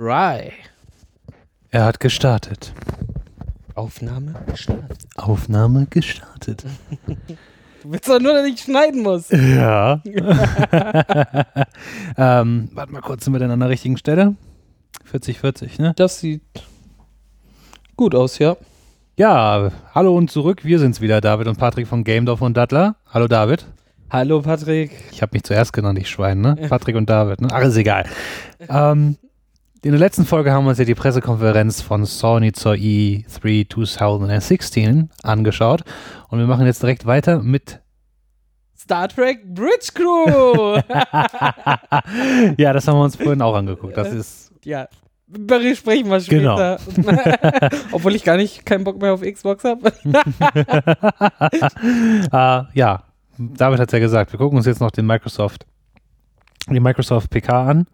Right. Er hat gestartet. Aufnahme gestartet. Aufnahme gestartet. Du willst doch nur, dass ich schneiden muss. Ja. ähm, warte mal kurz, sind wir denn an der richtigen Stelle? 40, 40, ne? Das sieht gut aus, ja. Ja, hallo und zurück. Wir sind's wieder, David und Patrick von Gamedorf und Dattler. Hallo David. Hallo Patrick. Ich habe mich zuerst genannt, ich Schwein, ne? Patrick und David, ne? Ach, ist egal. Ähm, in der letzten Folge haben wir uns ja die Pressekonferenz von Sony zur E3 2016 angeschaut und wir machen jetzt direkt weiter mit Star Trek Bridge Crew. ja, das haben wir uns vorhin auch angeguckt. Das ist ja, darüber sprechen wir später. Obwohl ich gar nicht keinen Bock mehr auf Xbox habe. äh, ja, David hat ja gesagt, wir gucken uns jetzt noch den Microsoft, die Microsoft PK an.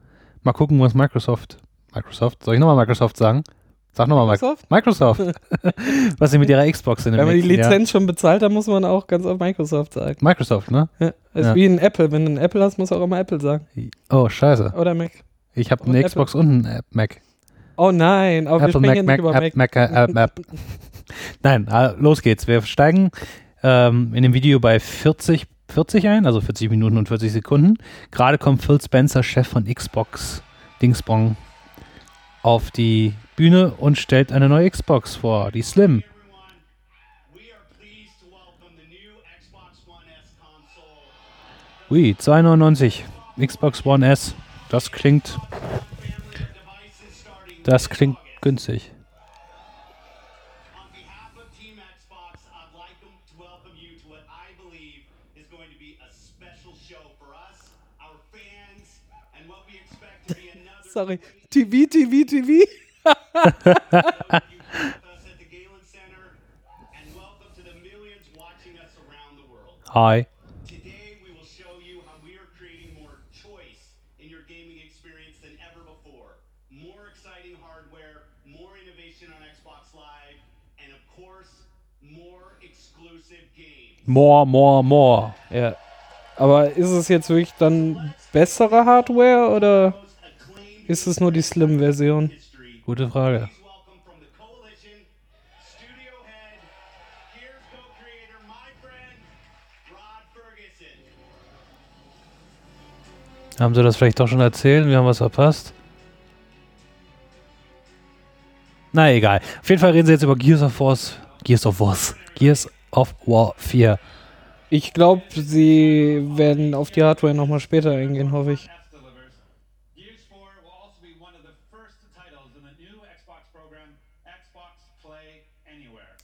Mal gucken, was Microsoft, Microsoft, soll ich nochmal Microsoft sagen? Sag nochmal Microsoft. Microsoft. was sie mit ihrer Xbox in dem Wenn man die Lizenz schon bezahlt, dann muss man auch ganz auf Microsoft sagen. Microsoft, ne? Ja, ist Ja. wie ein Apple. Wenn du ein Apple hast, musst du auch immer Apple sagen. Oh, scheiße. Oder Mac. Ich habe eine Apple. Xbox und einen App Mac. Oh nein, aber Apple wir Mac, Mac, ja über App, Mac. Mac, App. Nein, äh, los geht's. Wir steigen ähm, in dem Video bei 40, 40 ein, also 40 Minuten und 40 Sekunden. Gerade kommt Phil Spencer, Chef von Xbox, Dingsbong, auf die Bühne und stellt eine neue Xbox vor, die Slim. Ui, 299. Xbox One S. Das klingt, das klingt günstig. Sorry. TV, TV, TV. Hi. Today, we will show you how we are creating more choice in your gaming experience than ever before. More exciting hardware, more innovation on Xbox Live, and of course, more exclusive games. More, more, more. Ja. Aber ist es jetzt wirklich dann bessere Hardware oder ist es nur die Slim-Version? Gute Frage. Haben sie das vielleicht doch schon erzählt? Wir haben was verpasst. Na egal. Auf jeden Fall reden sie jetzt über Gears of War. Gears of War. Gears of War 4. Ich glaube, sie werden auf die Hardware nochmal später eingehen, hoffe ich. S delivers. Gears 4 will also be one of the first titles in the new Xbox program, Xbox Play Anywhere. Xbox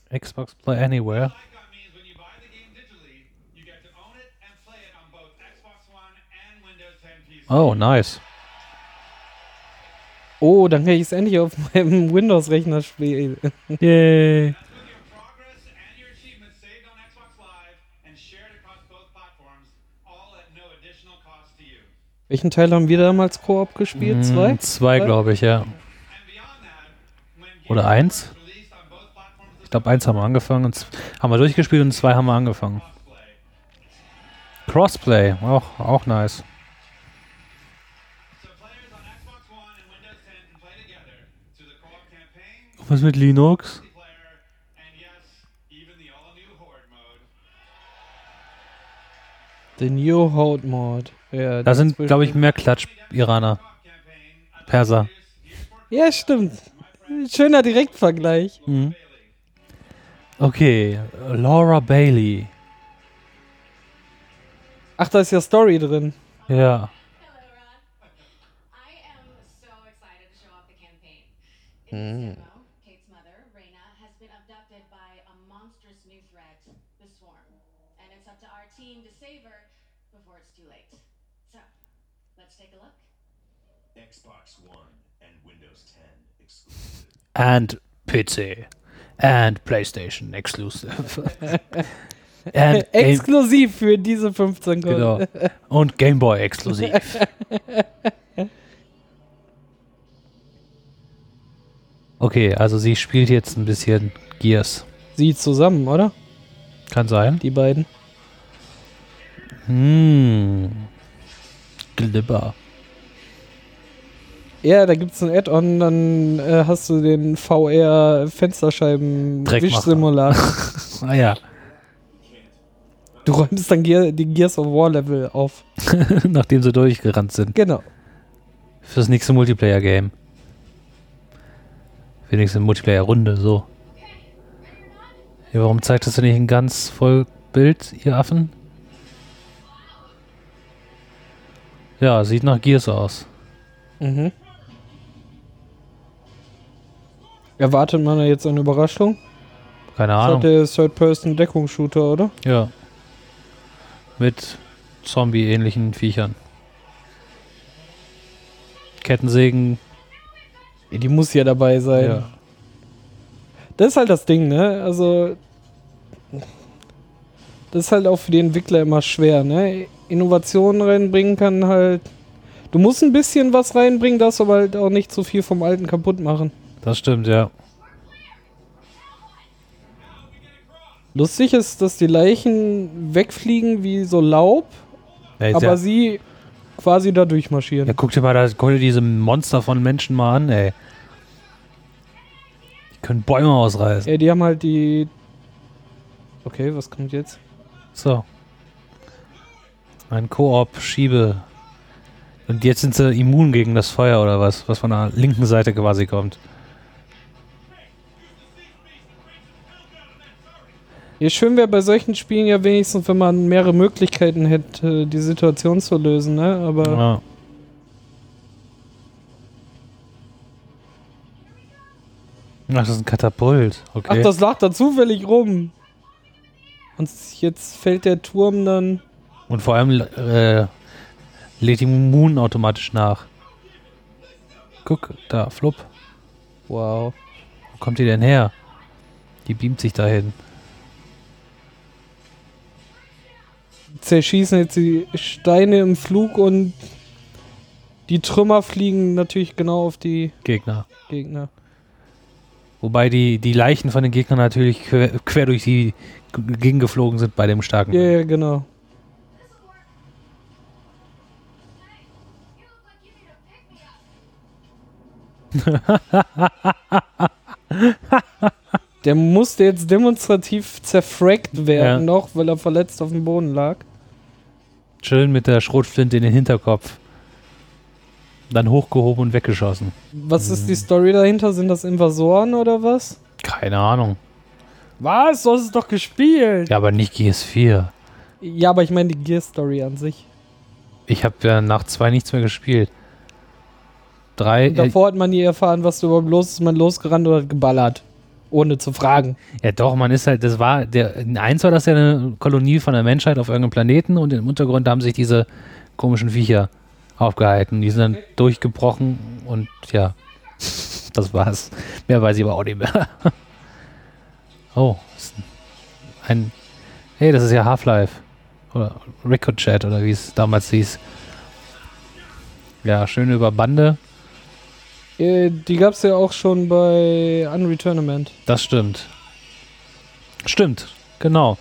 Play Anywhere. Icon means when you buy the game digitally, you get to own it and play it on both Xbox One and Windows 10 PC. Oh, nice. Oh, dann kann ich es endlich auf meinem Windows-Rechner spielen. Yay. Xbox. Welchen Teil haben wir damals Koop gespielt? Zwei? Mm, Zwei, glaube ich, ja. Oder eins? Glaube, eins haben wir angefangen und haben wir durchgespielt und zwei haben wir angefangen. Crossplay. Auch, auch nice. So players on Xbox One and Windows 10 can play together through the co-op campaign, Was mit Linux? the New Horde Mode. Ja, Da sind, glaube ich, mehr Klatsch-Iraner. Perser. Ja, stimmt. Schöner Direktvergleich. Mhm. Okay, Laura Bailey. Ach, da ist ja Story drin. Ja. Swarm. And it's and Windows 10 exclusive. And PC. And PlayStation exclusive. And Game, Exklusiv für diese 15 Kunden. genau. Und Game Boy exklusiv. Okay, also sie spielt jetzt ein bisschen Gears. Sie zusammen, oder? Kann sein. Die beiden. Hm. Glibber. Ja, da gibt es ein Add-on, dann äh, hast du den VR Fensterscheiben Dreckmacher. Wischsimulator. Ah ja, Du räumst dann Gear, die Gears of War Level auf. nachdem sie durchgerannt sind. Genau. Fürs nächste Multiplayer-Game. Für die nächste Multiplayer-Runde, so. Ja, warum zeigt das denn nicht ein ganz voll Bild, ihr Affen? Ja, sieht nach Gears aus. Mhm. Erwartet man da jetzt eine Überraschung? Keine Das Ahnung. hat der Third-Person-Deckungsshooter, oder? Ja. Mit Zombie-ähnlichen Viechern. Kettensägen. Die muss ja dabei sein. Ja. Das ist halt das Ding, ne? Also. Das ist halt auch für die Entwickler immer schwer, ne? Innovationen reinbringen kann halt. Du musst ein bisschen was reinbringen, darfst aber halt auch nicht zu viel vom Alten kaputt machen. Das stimmt, ja. Lustig ist, dass die Leichen wegfliegen wie so Laub, Ja, aber ja, sie quasi da durchmarschieren. ja, guck dir mal da, guck dir diese Monster von Menschen mal an, ey. Die können Bäume ausreißen. Ja, die haben halt die. Okay, was kommt jetzt? So. Ein Koop, Schiebe. Und jetzt sind sie immun gegen das Feuer oder was, was von der linken Seite quasi kommt. Ja, schön wäre bei solchen Spielen ja wenigstens, wenn man mehrere Möglichkeiten hätte, die Situation zu lösen, ne? Aber. Ja. Ach, das ist ein Katapult. Okay. Ach, das lag da zufällig rum. Und jetzt fällt der Turm dann. Und vor allem äh, lädt die Moon automatisch nach. Guck, da, flupp. Wow. Wo kommt die denn her? Die beamt sich dahin. Zerschießen jetzt die Steine im Flug und die Trümmer fliegen natürlich genau auf die Gegner. Gegner. Wobei die, die Leichen von den Gegnern natürlich quer, quer durch die Gegend geflogen sind bei dem starken. Ja, ja, genau. Der musste jetzt demonstrativ zerfrackt werden Ja. noch, weil er verletzt auf dem Boden lag. Chillen mit der Schrotflinte in den Hinterkopf. Dann hochgehoben und weggeschossen. Was ist die Story dahinter? Sind das Invasoren oder was? Keine Ahnung. Was? Du hast es doch gespielt. Ja, aber nicht GS4. Ja, aber ich meine die Gear-Story an sich. Ich habe ja nach zwei nichts mehr gespielt. Drei. Und davor hat man nie erfahren, was du überhaupt los ist. Man losgerannt oder geballert. Ohne zu fragen. Ja, doch, man ist halt, das war, der, in eins war das ja eine Kolonie von der Menschheit auf irgendeinem Planeten und im Untergrund haben sich diese komischen Viecher aufgehalten. Die sind dann durchgebrochen und ja, das war's. Mehr weiß ich aber auch nicht mehr. oh, ein, hey, das ist ja Half-Life. Oder Ricochet oder wie es damals hieß. Ja, schön über Bande. Äh, Die gab es ja auch schon bei Unreturnament. Das stimmt. Stimmt, genau.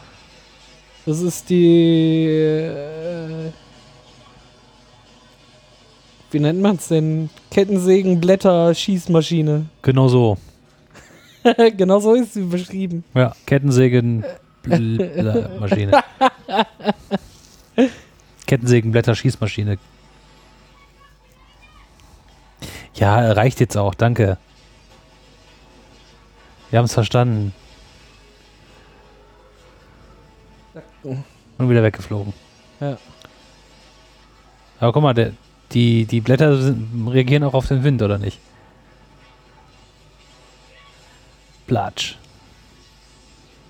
Das ist die. Äh, wie nennt man es denn? Kettensägen-Blätter-Schießmaschine. Genau so. genau so ist sie beschrieben. Ja, Kettensägen Bl- Ja, reicht jetzt auch, danke. Wir haben es verstanden. Und wieder weggeflogen. Ja. Aber guck mal, der, die, die Blätter sind, reagieren auch auf den Wind, oder nicht? Platsch.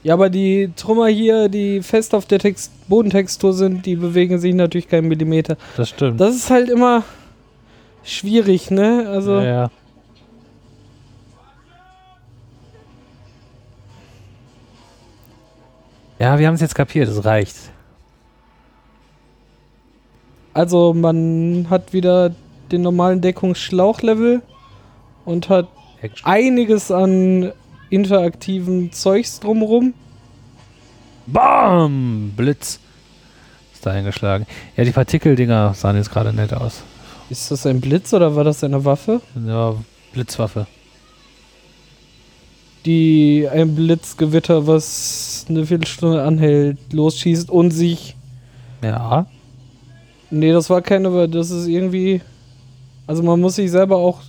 Ja, aber die Trümmer hier, die fest auf der Text Bodentextur sind, die bewegen sich natürlich keinen Millimeter. Das stimmt. Das ist halt immer schwierig, ne? Also. ja, ja. Ja, wir haben es jetzt kapiert, es reicht. Also man hat wieder den normalen Deckungsschlauchlevel und hat Action. einiges an interaktiven Zeugs drumrum. Bam! Blitz. Ist da eingeschlagen. Ja, die Partikeldinger sahen jetzt gerade nett aus. Ist das ein Blitz oder war das eine Waffe? Ja, Blitzwaffe. Die ein Blitzgewitter, was eine Viertelstunde anhält, losschießt und sich. Ja. Nee, das war keine, aber das ist irgendwie. Also man muss sich selber auch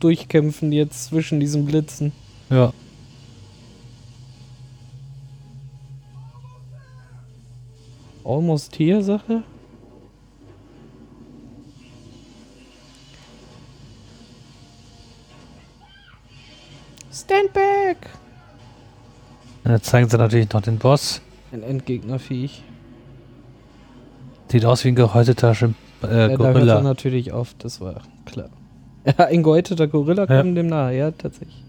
durchkämpfen jetzt zwischen diesen Blitzen. Ja. Almost hier Sache. Stand back! Und Jetzt zeigen sie natürlich noch den Boss. Ein Endgegnerviech. Sieht aus wie ein gehäuteter Schim äh, Ja, da hört er Gorilla. natürlich auf, das war klar. Ja, ein gehäuteter Gorilla Ja. kam dem nahe, ja, tatsächlich.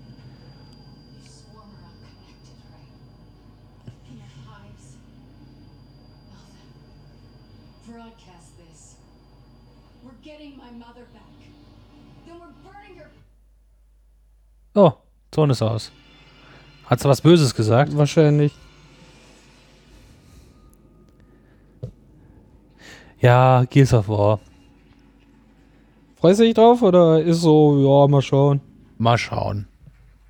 Oh, Ton ist aus. Hat sie was Böses gesagt? Wahrscheinlich. Ja, Gears of War. Freust du dich drauf oder ist so, ja, mal schauen? Mal schauen.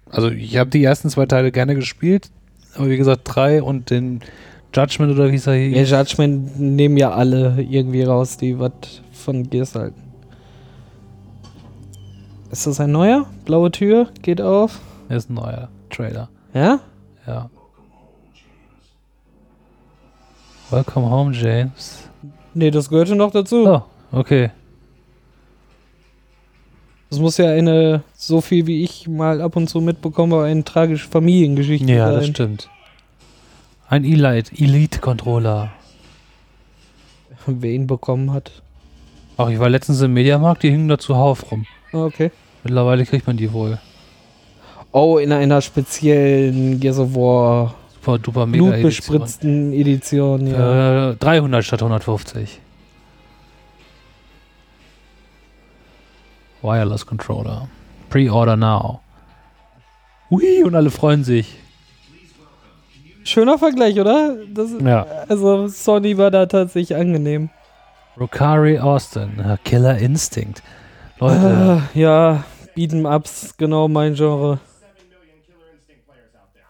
Also ich habe die ersten zwei Teile gerne gespielt, aber wie gesagt, drei und den Judgment oder wie es da Ja, hieß. Judgment nehmen ja alle irgendwie raus, die was von Gears halten. Ist das ein neuer? Blaue Tür, geht auf. Ist ein neuer Trailer. Ja? Ja. Welcome home, James. Nee, das gehörte noch dazu. Oh, okay. Das muss ja eine, so viel wie ich mal ab und zu mitbekomme, eine tragische Familiengeschichte Ja, sein. das stimmt. Ein Elite- Elite-Controller. Wer ihn bekommen hat. Auch ich war letztens im Mediamarkt, die hingen da zuhauf rum. Ah, Okay. Mittlerweile kriegt man die wohl. Oh, in einer speziellen Gears of War Super duper mega Edition. blutbespritzten Edition, ja. Äh, 300 statt 150. Wireless Controller. Pre-order now. Hui, und alle freuen sich. Schöner Vergleich, oder? Das, Ja. Also Sony war da tatsächlich angenehm. Rokari Austin, Killer Instinct. Leute, Ah, ja, Beat'em Ups, genau mein Genre. Seven million Killer Instinct players out there.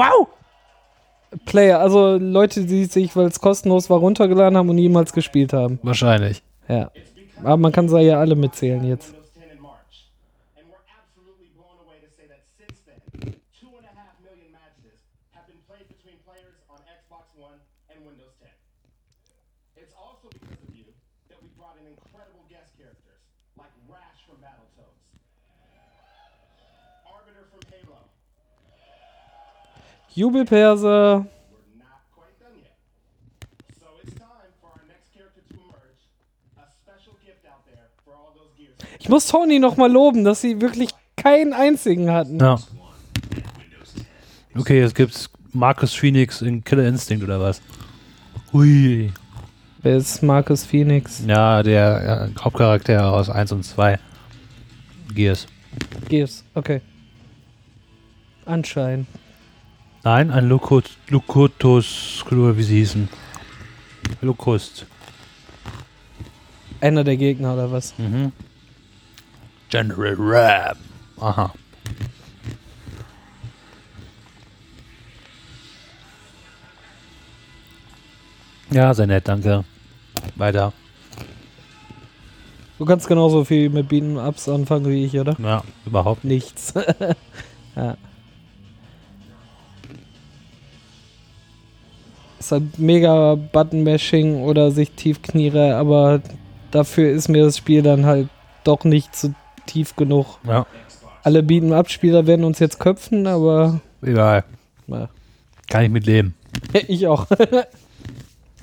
Wow! Player, also Leute, die sich, weil es kostenlos war, runtergeladen haben und niemals gespielt haben. wahrscheinlich. Ja. Aber man kann sie ja alle mitzählen jetzt. Windows 10 in March. And we're absolutely blown away to say that since then, two and a half million matches have been played between players on Xbox One and Windows 10. It's also because of you that we brought in incredible guest characters like Rash from Battletoads, Arbiter from Halo. Jubelperser. We're not quite done yet. So it's time for our next character to emerge. A special gift out there for all those Gears. Ich muss Sony nochmal loben, dass sie wirklich keinen einzigen hatten. Ja. Okay, jetzt gibt's Marcus Phoenix in Killer Instinct oder was? Hui. Wer ist Marcus Phoenix? Ja, der ja, Hauptcharakter aus 1 und 2. Gears. Gears, okay. Anscheinend. Nein, ein Lukot, Lukotus, wie sie hießen. Lukust. Einer der Gegner oder was? Mhm. General Ram. Aha. Ja, sehr nett, danke. Weiter. Du kannst genauso viel mit Beat'em Ups anfangen wie ich, oder? Ja, überhaupt nicht. Nichts. ja. Ist halt mega Button-Mashing oder sich tief kniere, aber dafür ist mir das Spiel dann halt doch nicht zu tief genug. Ja, Alle Beat'em-Up-Spieler werden uns jetzt köpfen, aber egal. na, Kann ich mit leben. ich auch.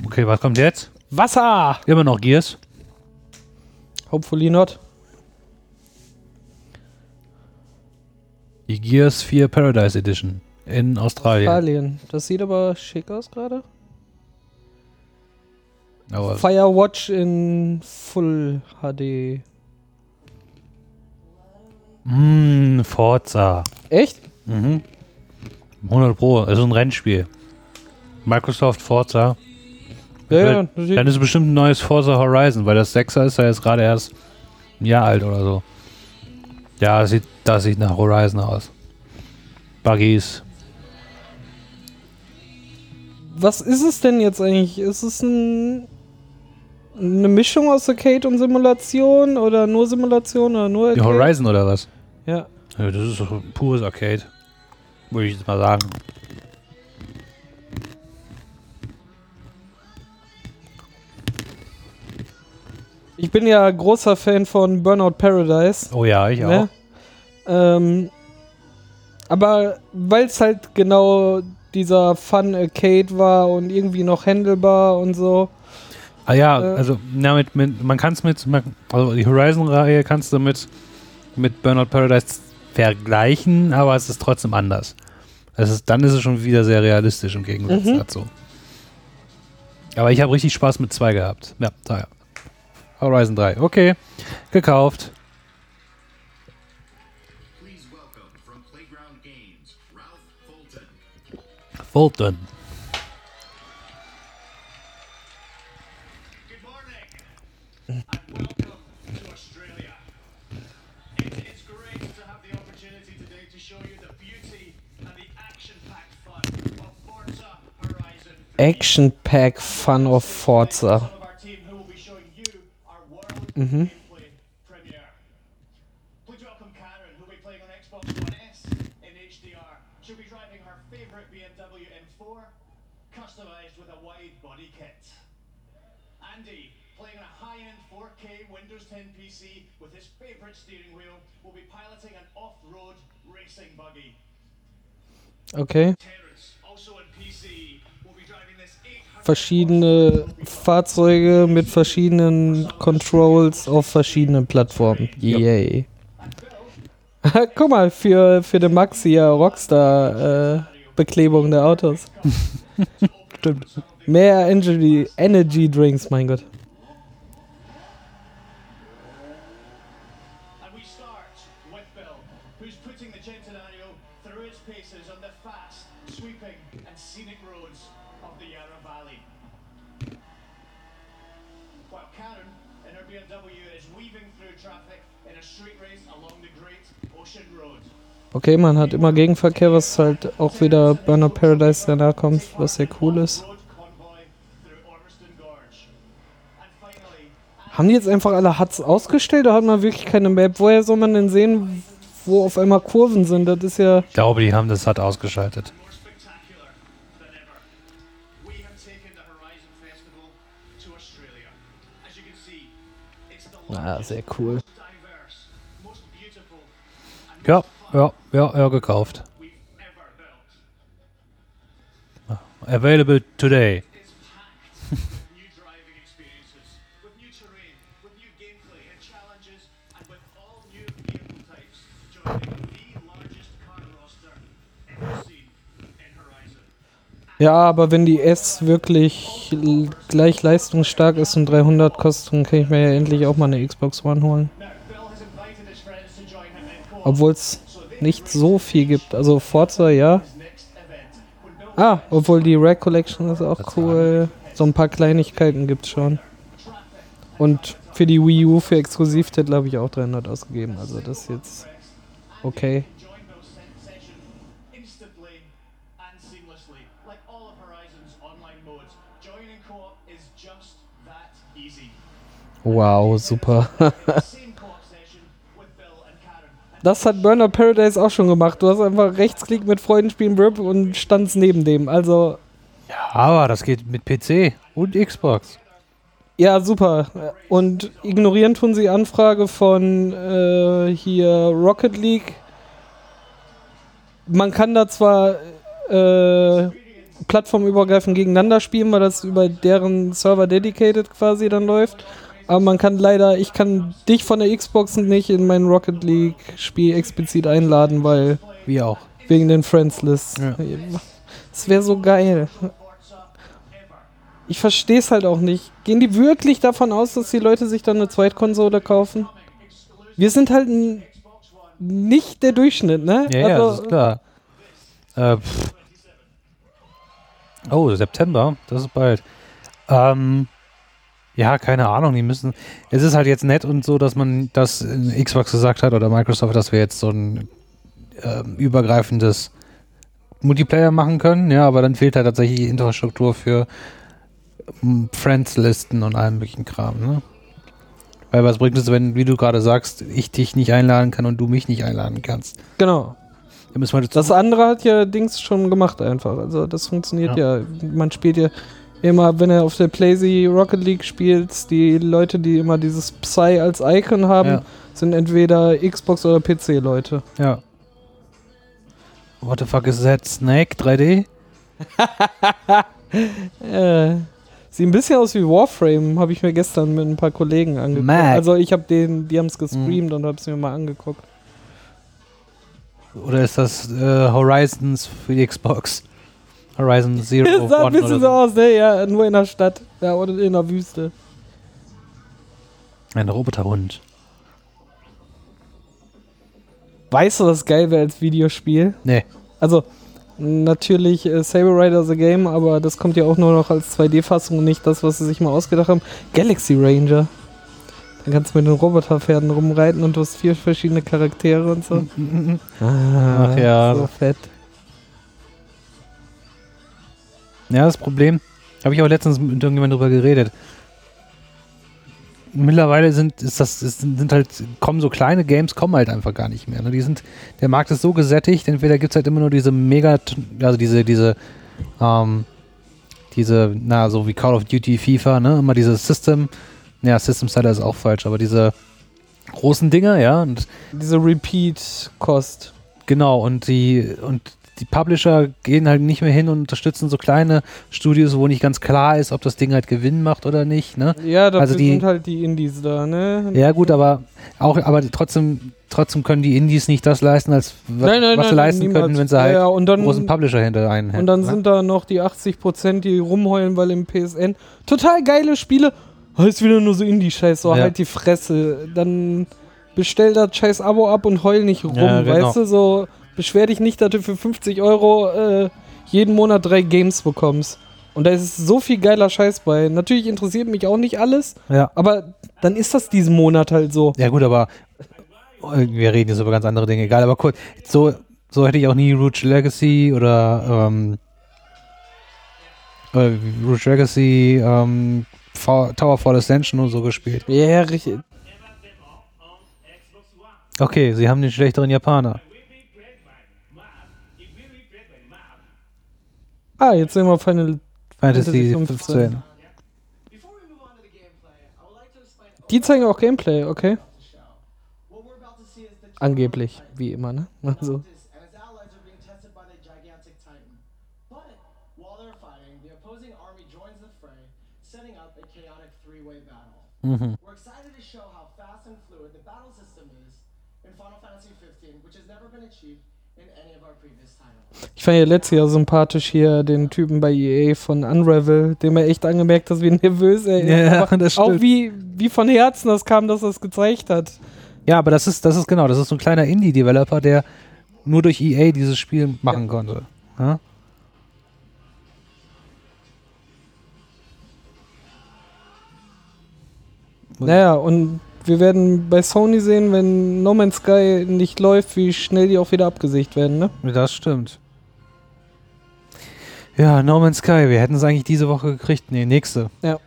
Okay, was kommt jetzt? Wasser! Immer noch Gears. Hopefully not. Die Gears 4 Paradise Edition in Australien. Australien. Das sieht aber schick aus gerade. Firewatch in Full HD. mh, Forza. Echt? Mhm. 100 Pro, also ein Rennspiel. Microsoft Forza. Ja, ja. Dann ist es bestimmt ein neues Forza Horizon, weil das 6er ist ja jetzt gerade erst ein Jahr alt oder so. Ja, das sieht, das sieht nach Horizon aus. Buggies. Was ist es denn jetzt eigentlich? Ist es ein, eine Mischung aus Arcade und Simulation oder nur Simulation oder nur Die Arcade? Horizon oder was? Ja. Ja, das ist doch ein pures Arcade. Würde ich jetzt mal sagen. Ich bin ja großer Fan von Burnout Paradise. Oh ja, ich auch. Ne? Ähm, aber weil es halt genau dieser Fun Arcade war und irgendwie noch handelbar und so. Ah ja, Äh, also na, mit, mit, man kann es mit, also die Horizon-Reihe kannst du mit, mit Burnout Paradise vergleichen, aber es ist trotzdem anders. Es ist, dann ist es schon wieder sehr realistisch im Gegensatz Mhm. dazu. Aber ich habe richtig Spaß mit 2 gehabt. Ja, da ja. Horizon 3. Okay, gekauft. 3. Action packed fun of Forza Horizon Action Pack Fun of Forza. Mm-hmm. Some 800 Verschiedene Fahrzeuge mit verschiedenen Controls auf verschiedenen Plattformen. Yay. Guck mal, für, für den Max hier Rockstar äh, Beklebung der Autos. Stimmt. Mehr Energy, Energy Drinks, mein Gott. Okay, man hat immer Gegenverkehr, was halt auch wieder Burnout Paradise danach kommt, was sehr cool ist. Haben die jetzt einfach alle Huts ausgestellt oder hat man wirklich keine Map? Woher soll man denn sehen, wo auf einmal Kurven sind? Das ist ja. Ich glaube, die haben das halt ausgeschaltet. Ah, sehr cool. Ja, ja, ja, ja, gekauft. Available today. Ja, aber wenn die S wirklich gleich leistungsstark ist und 300 kostet, dann kann ich mir ja endlich auch mal eine Xbox One holen. Obwohl es nicht so viel gibt. Also Forza, ja. Ah, obwohl die Rack Collection ist auch cool. So ein paar Kleinigkeiten gibt's schon. Und für die Wii U, für Exklusivtitel habe ich auch 300 ausgegeben. Also das ist jetzt okay. join Bill's Das hat Burnout Paradise auch schon gemacht. Du hast einfach Rechtsklick mit Freunden spielen Rip und standst neben dem. Also, Ja, aber das geht mit PC und Xbox. ja, super. Und ignorieren tun sie Anfrage von äh, hier Rocket League. Man kann da zwar äh, plattformübergreifend gegeneinander spielen, weil das über deren Server dedicated quasi dann läuft. Aber man kann leider, ich kann dich von der Xbox nicht in mein Rocket League Spiel explizit einladen, weil Wie auch. wegen den Friends Lists. Ja. Das wäre so geil. Ich verstehe es halt auch nicht. Gehen die wirklich davon aus, dass die Leute sich dann eine Zweitkonsole kaufen? Wir sind halt nicht der Durchschnitt, ne? Ja, ja, das Also, ist klar. Äh, oh, September, das ist bald. Ähm, ja, keine Ahnung, die müssen. Es ist halt jetzt nett und so, dass man das in Xbox gesagt hat oder Microsoft, dass wir jetzt so ein ähm, übergreifendes Multiplayer machen können, ja, aber dann fehlt halt tatsächlich die Infrastruktur für Friends-Listen und allem möglichen Kram, ne? Weil was bringt es, wenn, wie du gerade sagst, ich dich nicht einladen kann und du mich nicht einladen kannst? Genau. Dann müssen wir dazu Das andere hat ja Dings schon gemacht einfach. Also das funktioniert ja. Man spielt ja immer, wenn er auf der Playsee Rocket League spielt, die Leute, die immer dieses Psy als Icon haben, Ja. sind entweder Xbox oder PC-Leute. Ja. What the fuck is that? Snake 3D? Äh, sieht ein bisschen aus wie Warframe, habe ich mir gestern mit ein paar Kollegen angeguckt. Mac. Also ich habe den, die haben es gestreamt und habe es mir mal angeguckt. Oder ist das äh, Horizons für die Xbox? Horizon Zero sah ein One bisschen oder so aus, ne? Ja, nur in der Stadt. Ja, oder in der Wüste. Ein Roboterhund. Weißt du, was geil wäre als Videospiel? Nee. Also, natürlich äh, Saber Rider the Game, aber das kommt ja auch nur noch als 2D-Fassung und nicht das, was sie sich mal ausgedacht haben. Galaxy Ranger. Dann kannst du mit den Roboterpferden rumreiten und du hast vier verschiedene Charaktere und so. Ah, Ach ja. So fett. Ja, das Problem, habe ich auch letztens mit irgendjemandem drüber geredet. Mittlerweile sind, ist das, ist, sind halt, kommen so kleine Games, kommen halt einfach gar nicht mehr. Ne? Die sind, der Markt ist so gesättigt, entweder gibt es halt immer nur diese mega, also diese, diese, ähm, diese, na, so wie Call of Duty, FIFA, ne, immer diese System, ja, System Seller ist auch falsch, aber diese großen Dinger, ja, und Diese Repeat-Kost. Genau, und die, und die Publisher gehen halt nicht mehr hin und unterstützen so kleine Studios, wo nicht ganz klar ist, ob das Ding halt Gewinn macht oder nicht. Ne? Ja, dafür Also sind halt die Indies da, ne? Ja, gut, aber auch, aber trotzdem, trotzdem können die Indies nicht das leisten, als wa- Nein, nein, was sie nein, leisten niemals. können, wenn sie halt ja, ja, dann, großen Publisher hinter einen hätten. Und dann ne? sind da noch die 80%, die rumheulen, weil im PSN total geile Spiele. Heißt wieder nur so Indie-Scheiß, so Ja. halt die Fresse. Dann bestell das scheiß Abo ab und heul nicht rum, Ja, genau. weißt du? So, beschwer dich nicht, dass du für 50 Euro äh, jeden Monat drei Games bekommst. Und da ist so viel geiler Scheiß bei. Natürlich interessiert mich auch nicht alles, ja. aber dann ist das diesen Monat halt so. ja, gut, aber äh, wir reden jetzt über ganz andere Dinge, egal, aber kurz, so, so hätte ich auch nie Rouge Legacy oder ähm, äh, Rouge Legacy, ähm, Fa- Tower Fall Ascension und so gespielt. Ja, richtig. Okay, sie haben den schlechteren Japaner. Ah, jetzt sehen wir Final. Fantasy Fantasy 15. 15. Die zeigen auch Gameplay, okay. Angeblich, wie immer, ne? Also. and its allies are being tested by the gigantic Titan. But while they're fighting, the opposing army joins the fray, setting up a chaotic three-way battle. We're excited to show how fast and fluid the battle system is in Final Fantasy 15, which has never been achieved in any of our previous titles. Ich fand ja letztes Jahr sympathisch hier den Typen bei EA von Unravel, dem er echt angemerkt hat, wie nervös er ist. Ja, Aber das auch stimmt. wie, wie von Herzen das kam, dass er es gezeigt hat. Ja, aber das ist, das ist genau, das ist so ein kleiner Indie-Developer, der nur durch EA dieses Spiel machen konnte. Ja? Naja, und wir werden bei Sony sehen, wenn No Man's Sky nicht läuft, wie schnell die auch wieder abgesicht werden, ne? Das stimmt. Ja, No Man's Sky, wir hätten es eigentlich diese Woche gekriegt. Nee, nächste. Ja.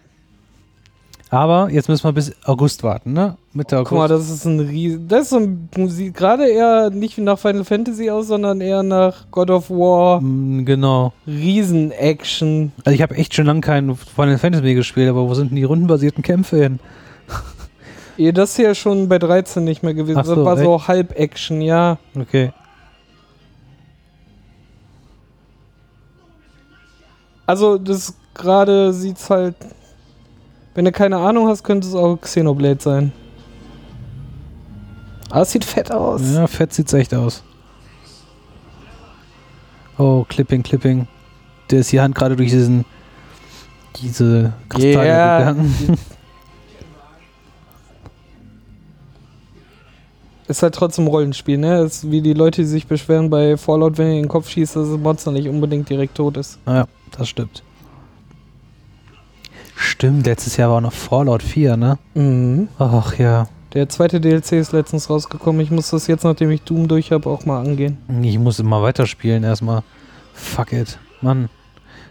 Aber jetzt müssen wir bis August warten, ne? Mitte August. Guck mal, das ist ein riesen. Das ist so ein Musik, gerade eher nicht nach Final Fantasy aus, sondern eher nach God of War. Mm, genau. Riesen-Action. Also ich habe echt schon lange keinen Final Fantasy mehr gespielt, aber wo sind denn die rundenbasierten Kämpfe hin? Eh, Das hier schon bei 13 nicht mehr gewesen. Ach so, das war so Halb-Action, ja. Okay. Also, das gerade sieht's halt. Wenn du keine Ahnung hast, könnte es auch Xenoblade sein. Aber es sieht fett aus. Ja, fett sieht's echt aus. Oh, Clipping, Clipping. Der ist die Hand gerade durch diesen diese Kristalle Yeah. gegangen. Ist halt trotzdem Rollenspiel, ne? Ist wie die Leute, die sich beschweren bei Fallout, wenn ihr in den Kopf schießt, dass das Monster nicht unbedingt direkt tot ist. Ja, das stimmt. Stimmt, letztes Jahr war auch noch Fallout 4, ne? Mhm. Ach ja. Der zweite DLC ist letztens rausgekommen. Ich muss das jetzt, nachdem ich Doom durch habe, auch mal angehen. Ich muss immer weiterspielen erstmal. Fuck it. Mann.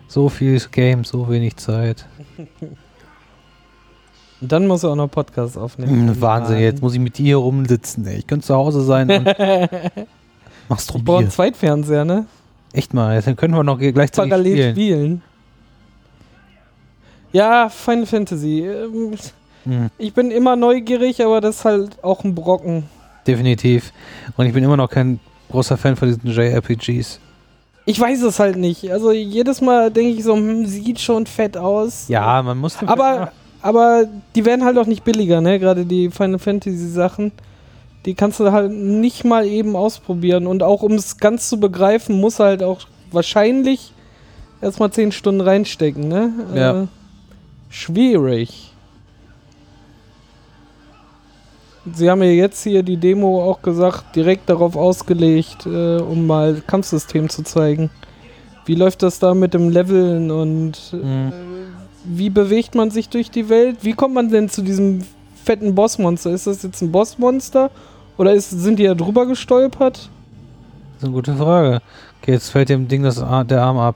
So viel Game, so wenig Zeit. Dann muss er auch noch Podcasts aufnehmen. Hm, Wahnsinn, Mann. jetzt muss ich mit dir hier rumsitzen. Ey. Ich könnte zu Hause sein und Ich brauche einen masturbieren. Zweitfernseher, ne? Echt mal, dann können wir noch gleichzeitig Parallel spielen. spielen. Ja, Final Fantasy. Ähm, Hm, Ich bin immer neugierig, aber das ist halt auch ein Brocken. definitiv. Und ich bin immer noch kein großer Fan von diesen JRPGs. Ich weiß es halt nicht. Also jedes Mal denke ich so, hm, sieht schon fett aus. Ja, man muss. Aber, aber die werden halt auch nicht billiger, ne? Gerade die Final Fantasy Sachen. Die kannst du halt nicht mal eben ausprobieren. Und auch um es ganz zu begreifen, muss halt auch wahrscheinlich erstmal 10 Stunden reinstecken, ne? Ja. Äh, schwierig. Sie haben ja jetzt hier die Demo auch gesagt, direkt darauf ausgelegt, äh, um mal Kampfsystem zu zeigen. Wie läuft das da mit dem Leveln und äh, Hm. wie bewegt man sich durch die Welt? Wie kommt man denn zu diesem fetten Bossmonster? Ist das jetzt ein Bossmonster? Oder ist, sind die da drüber gestolpert? Das ist eine gute Frage. Okay, jetzt fällt dem Ding das, Ar- der Arm ab.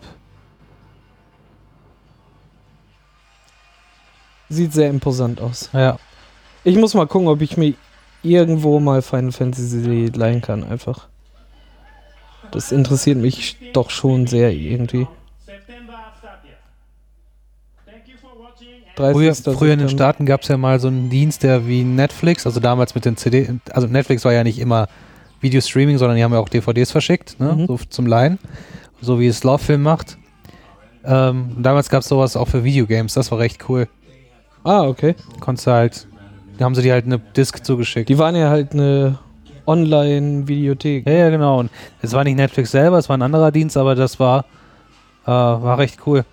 Sieht sehr imposant aus. Ja. Ich muss mal gucken, ob ich mir irgendwo mal Final Fantasy leihen kann, einfach. Das interessiert mich doch schon sehr irgendwie. September Stadia. Thank you for watching and 30. Früher, früher in den. Staaten gab es ja mal so einen Dienst, der wie Netflix, also damals mit den CD, also Netflix war ja nicht immer Videostreaming, sondern die haben ja auch DVDs verschickt, ne? Mhm. so zum Leihen, so wie es Lovefilm macht. Ähm, damals gab es sowas auch für Videogames, das war recht cool. Ah, okay. Konntest halt, da haben sie dir halt eine Disc zugeschickt. Die waren ja halt eine Online-Videothek. ja, ja, genau. Und es war nicht Netflix selber, es war ein anderer Dienst, aber das war, äh, war recht cool.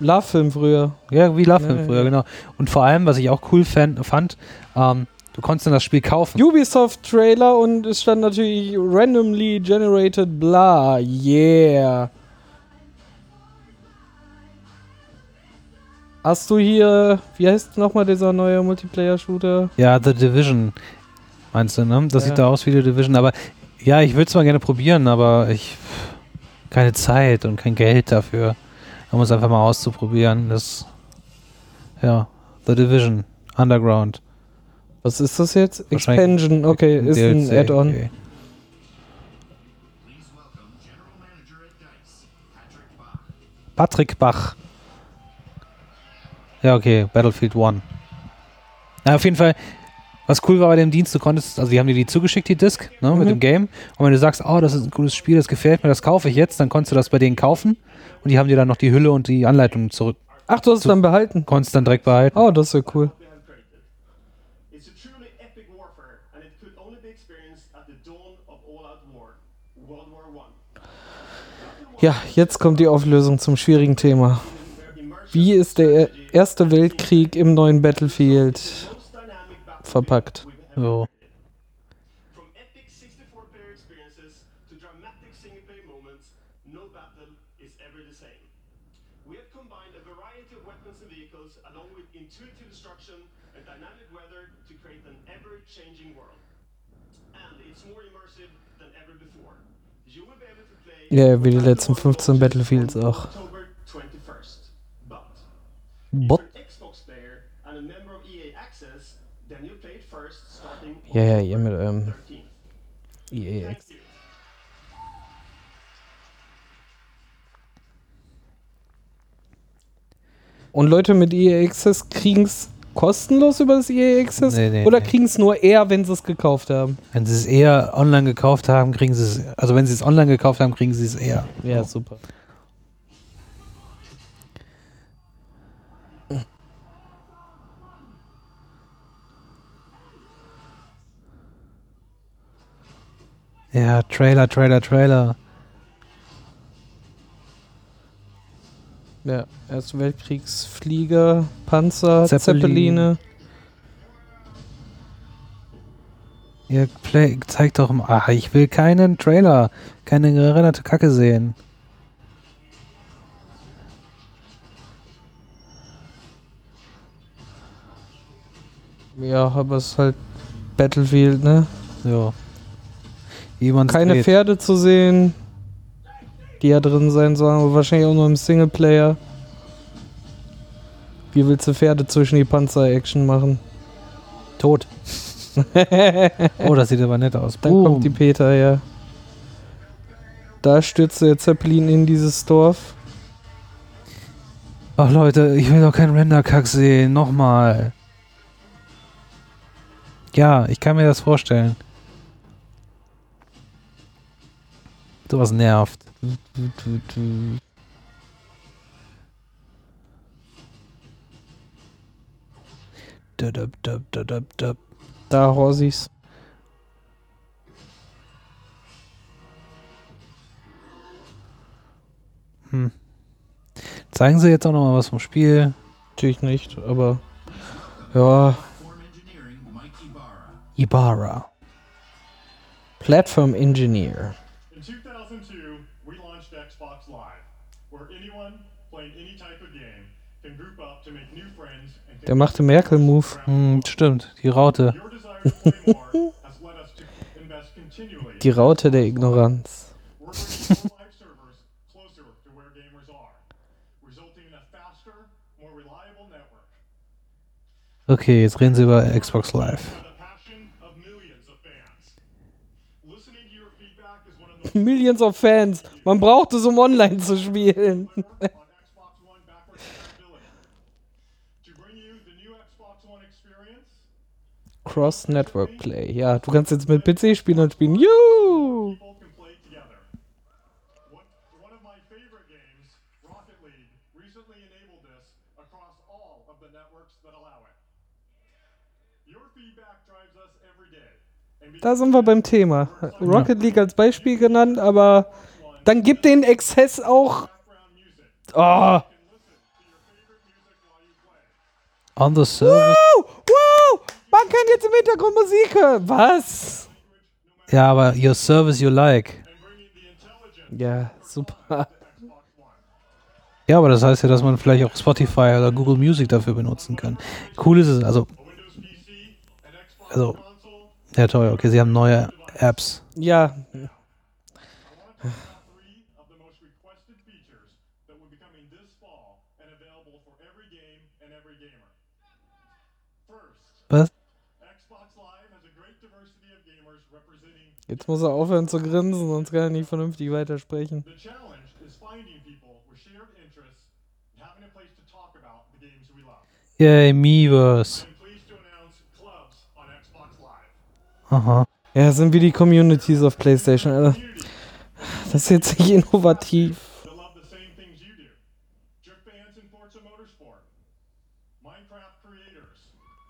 Love-Film früher. Ja, wie Lovefilm Ja, früher, ja. genau. Und vor allem, was ich auch cool fan, fand, ähm, du konntest dann das Spiel kaufen. Ubisoft-Trailer und es stand natürlich randomly generated bla. Yeah. Hast du hier, wie heißt nochmal dieser neue Multiplayer-Shooter? Ja, The Division, meinst du, ne? Das Ja. sieht da aus wie The Division, aber ja, ich würde es mal gerne probieren, aber ich keine Zeit und kein Geld dafür, um es einfach mal auszuprobieren. Das ja, The Division, Underground. Was ist das jetzt? Expansion, okay, ist ein DLC, Add-on. okay. Please welcome General Manager at DICE, Patrick Bach. Patrick Bach. Ja, okay, Battlefield One. Ja, auf jeden Fall, was cool war bei dem Dienst, du konntest, also die haben dir die zugeschickt, die Disc, ne, mit Mhm. dem Game. Und wenn du sagst, oh, das ist ein cooles Spiel, das gefällt mir, das kaufe ich jetzt, dann konntest du das bei denen kaufen. Und die haben dir dann noch die Hülle und die Anleitung zurück, Ach, du hast es dann behalten. konntest dann direkt behalten. Oh, das ist ja cool. we have created. It's a truly epic warfare, and it could only be experienced at the dawn of all-out war, World War One. Ja, jetzt kommt die Auflösung zum schwierigen Thema. Wie ist der Erste Weltkrieg im neuen Battlefield verpackt? So. From epic 64-player experiences to dramatic single-player moments, no battle is ever the same. We have combined a variety of weapons and vehicles along with intuitive destruction and dynamic weather to create an ever-changing world. And it's more immersive than ever before. You will be able to play Ja, wie die letzten 15 Battlefields auch. October 21st. But Bot. if you're an Xbox player and a member of EA Access, then you play it first starting Ja, ja, ihr mit eurem 13th. EA. Thank you. Und Leute mit EA Access kriegen es kostenlos über das EA Access? Nee, nee, Oder nee. kriegen es nur eher, wenn sie es gekauft haben? Wenn sie es eher online gekauft haben, kriegen sie es, also wenn sie es online gekauft haben, kriegen sie es eher. Ja, super. Ja, Trailer, Trailer, Trailer. Ja, Erste Weltkriegsflieger, Panzer, Zeppelin. Zeppeline. Ja, play, zeig doch mal. Ach, ich will keinen Trailer, keine gerenderte Kacke sehen. Ja, aber es ist halt Battlefield, ne? Ja. Jemand Keine dreht. Pferde zu sehen, die ja drin sein sollen, aber wahrscheinlich auch nur im Singleplayer. Wie willst du Pferde zwischen die Panzer-Action machen? Tot. oh, das sieht aber nett aus. Dann Boom. kommt die Peter, ja. Da stürzt der Zeppelin in dieses Dorf. Ach Leute, ich will doch keinen Render-Kack sehen. Nochmal. Ja, ich kann mir das vorstellen. Sowas nervt. Dudub, dub, dudub, dub. Da Horsis. Zeigen Sie jetzt auch noch mal was vom Spiel. Natürlich nicht, aber ja. Ibarra. Platform Engineer. In 2002, we launched Xbox Live, where anyone playing any type of game can group up to make new friends and Der machte Merkel-Move. Hm, stimmt, die Raute. Die Raute der Ignoranz. Okay, jetzt reden Sie über Xbox Live. By the passion of millions of fans. Listening to your feedback is one of the Millions of Fans. Man braucht es, um online zu spielen. on Xbox One backwards compatibility. To bring you the new Xbox One experience, Cross-Network Play. Ja, du kannst jetzt mit PC-Spielern spielen. Juhu! people can play together. One, one of my favorite games, Rocket League, recently enabled this across all of the networks that allow it. Your feedback drives us every day. And Da sind wir beim Thema. Rocket League als Beispiel genannt, aber dann gib den Exzess auch. Oh. On the service. Wow! Wow! Man kann jetzt im Hintergrund Musik hören. Was? Ja, aber your service you like. Ja, super. Ja, aber das heißt ja, dass man vielleicht auch Spotify oder Google Music dafür benutzen kann. Cool ist es, also, Also- ja toll, okay, sie haben neue Apps. Ja, I want to talk about three of the most requested features that will be coming this fall and available for every game and every gamer. First, Was? Xbox Live has a great diversity of gamers representing. jetzt muss er aufhören zu grinsen, sonst kann er nicht vernünftig weitersprechen. The challenge Aha. Ja, sind wie die Communities auf PlayStation. Alter. Das ist jetzt nicht innovativ.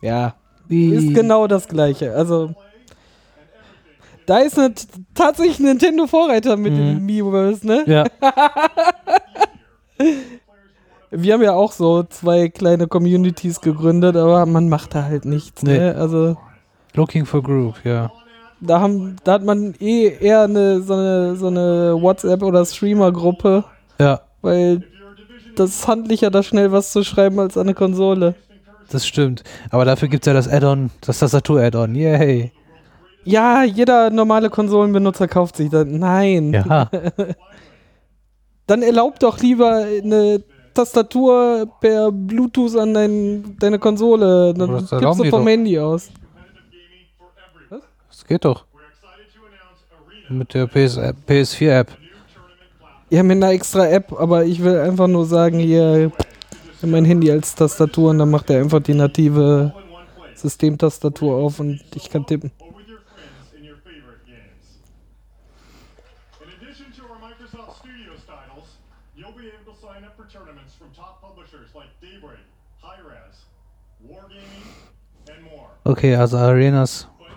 Ja, Wie? ist genau das gleiche. Also, da ist ne, tatsächlich Nintendo Vorreiter mit dem Miiverse, ne? Ja, Wir haben ja auch so zwei kleine Communities gegründet, aber man macht da halt nichts, Nee. ne? Also, Looking for Group, ja. da, haben, da hat man eh eher eine, so eine, so eine WhatsApp- oder Streamer-Gruppe, Ja, weil das ist handlicher, da schnell was zu schreiben als an eine Konsole. das stimmt. Aber dafür gibt es ja das Add-on, das Tastatur-Add-on. Yay. Ja, jeder normale Konsolenbenutzer kauft sich das. Nein. Ja, Dann erlaubt doch lieber eine Tastatur per Bluetooth an dein, deine Konsole. Dann gibst du vom doch. Handy aus. Competitive gaming for everyone. Das geht doch. Mit der PS PS4-App. new tournament platform. Ja, mit einer extra App, aber ich will einfach nur sagen, hier mein Handy als Tastatur und dann macht er einfach die native in. Systemtastatur auf und ich kann tippen. or with your friends in your favorite games. In addition to our Microsoft Studios titles, you'll be able to sign up for tournaments from top publishers like Daybreak, Hi-Res, Wargaming, and more. Okay, also Arenas. But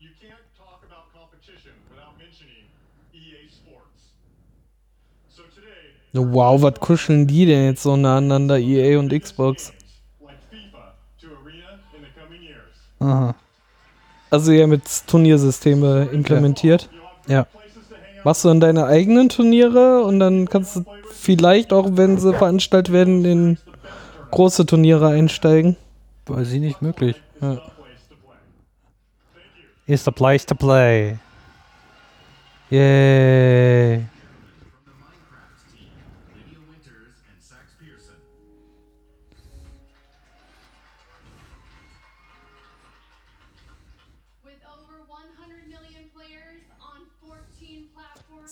you can't talk about competition without mentioning EA Sports. So today, Wow, was kuscheln die denn jetzt so nah aneinander, EA und Xbox? Aha. Also ja, mit Turniersysteme implementiert. Ja. Machst du dann deine eigenen Turniere und dann kannst du vielleicht auch, wenn sie veranstaltet werden, in große Turniere einsteigen. Weiß ich nicht möglich. Ja. is the place to play. Yay.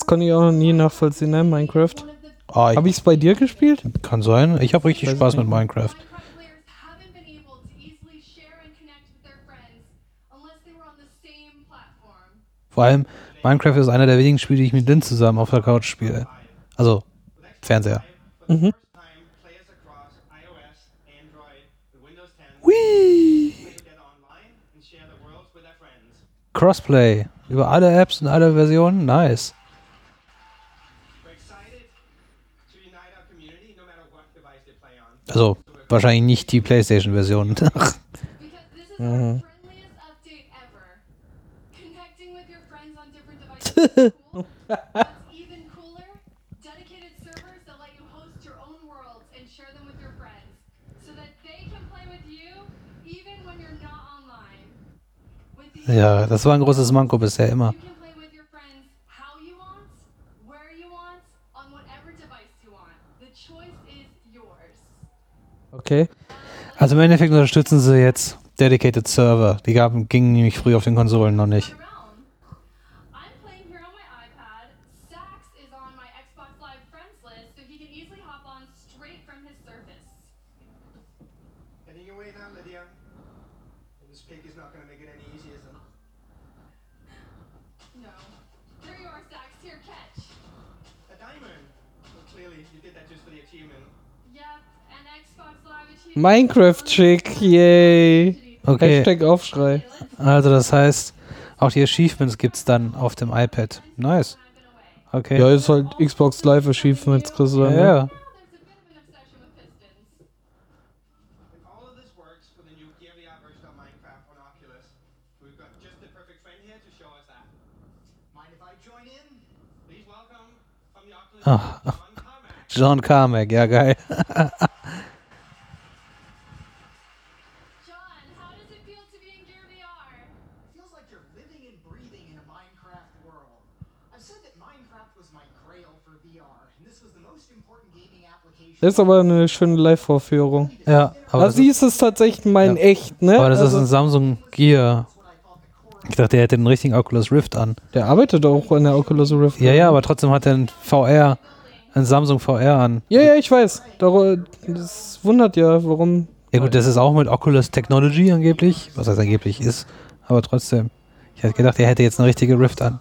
Das konnte ich auch noch nie nachvollziehen, ne? Minecraft. Ah, ich, Habe ich es bei dir gespielt? kann sein. Ich habe richtig Weiß Spaß ich mit. Minecraft. Vor allem, Minecraft ist einer der wenigen Spiele, die ich mit Lynn zusammen auf der Couch spiele. Also, Fernseher. Mhm. first time, players across iOS, Android, the Windows 10 Whee! play together online and share the worlds with their friends. Crossplay. Über alle Apps und alle Versionen. Nice. We're excited to unite our community no matter what device they play on. Also, wahrscheinlich nicht die PlayStation-Version. Because this is our friendliest update ever. Connecting with Okay. Also im Endeffekt unterstützen sie jetzt Dedicated Server. Die gaben, gingen nämlich früher auf den Konsolen noch nicht. Around. I'm playing here on my iPad. Sax is on my Xbox Live friends list, so he can easily hop on straight from his service. Heading away now, Lydia. This pig is not going to make it any easier, son. No. Here you are, Sax. Here, catch. A diamond. Well, clearly, you did that just for the achievement. Yep, an Xbox Live achievement. Minecraft-Chick, yay. Okay, Hashtag Aufschrei. also das heißt, auch die Achievements gibt's dann auf dem iPad. Nice. Okay. Ja, ist halt Xbox Live Achievements, kriegst du Ja, ne? ja. Now there's a bit of an obsession with pistons. If all of this works for the new Gear VR version of Minecraft on Oculus, we've got just the perfect friend here to show us that. Mind if I join in? Please welcome from the Oculus, Ah. John Carmack. John Carmack, ja geil. John, how does it feel to be in Gear VR? feels like you're living and breathing in a Minecraft world. I've said that Minecraft was my grail for VR, and this was the most important gaming application. Das ist aber eine schöne Live-Vorführung. Ja, aber Aber das, sie ist es tatsächlich mein Ja. echt, ne? aber das ist Also, ein Samsung Gear. Ich dachte, er hätte den richtigen Oculus Rift an. der arbeitet auch an der Oculus Rift. Ja, ja, aber trotzdem hat er ein VR, ein Samsung VR an. Ja, ja, ich weiß. Das wundert ja, warum. Ja gut, das ist auch mit Oculus Technology angeblich, was das angeblich ist, aber trotzdem. Ich hätte gedacht, er hätte jetzt eine richtige Rift an.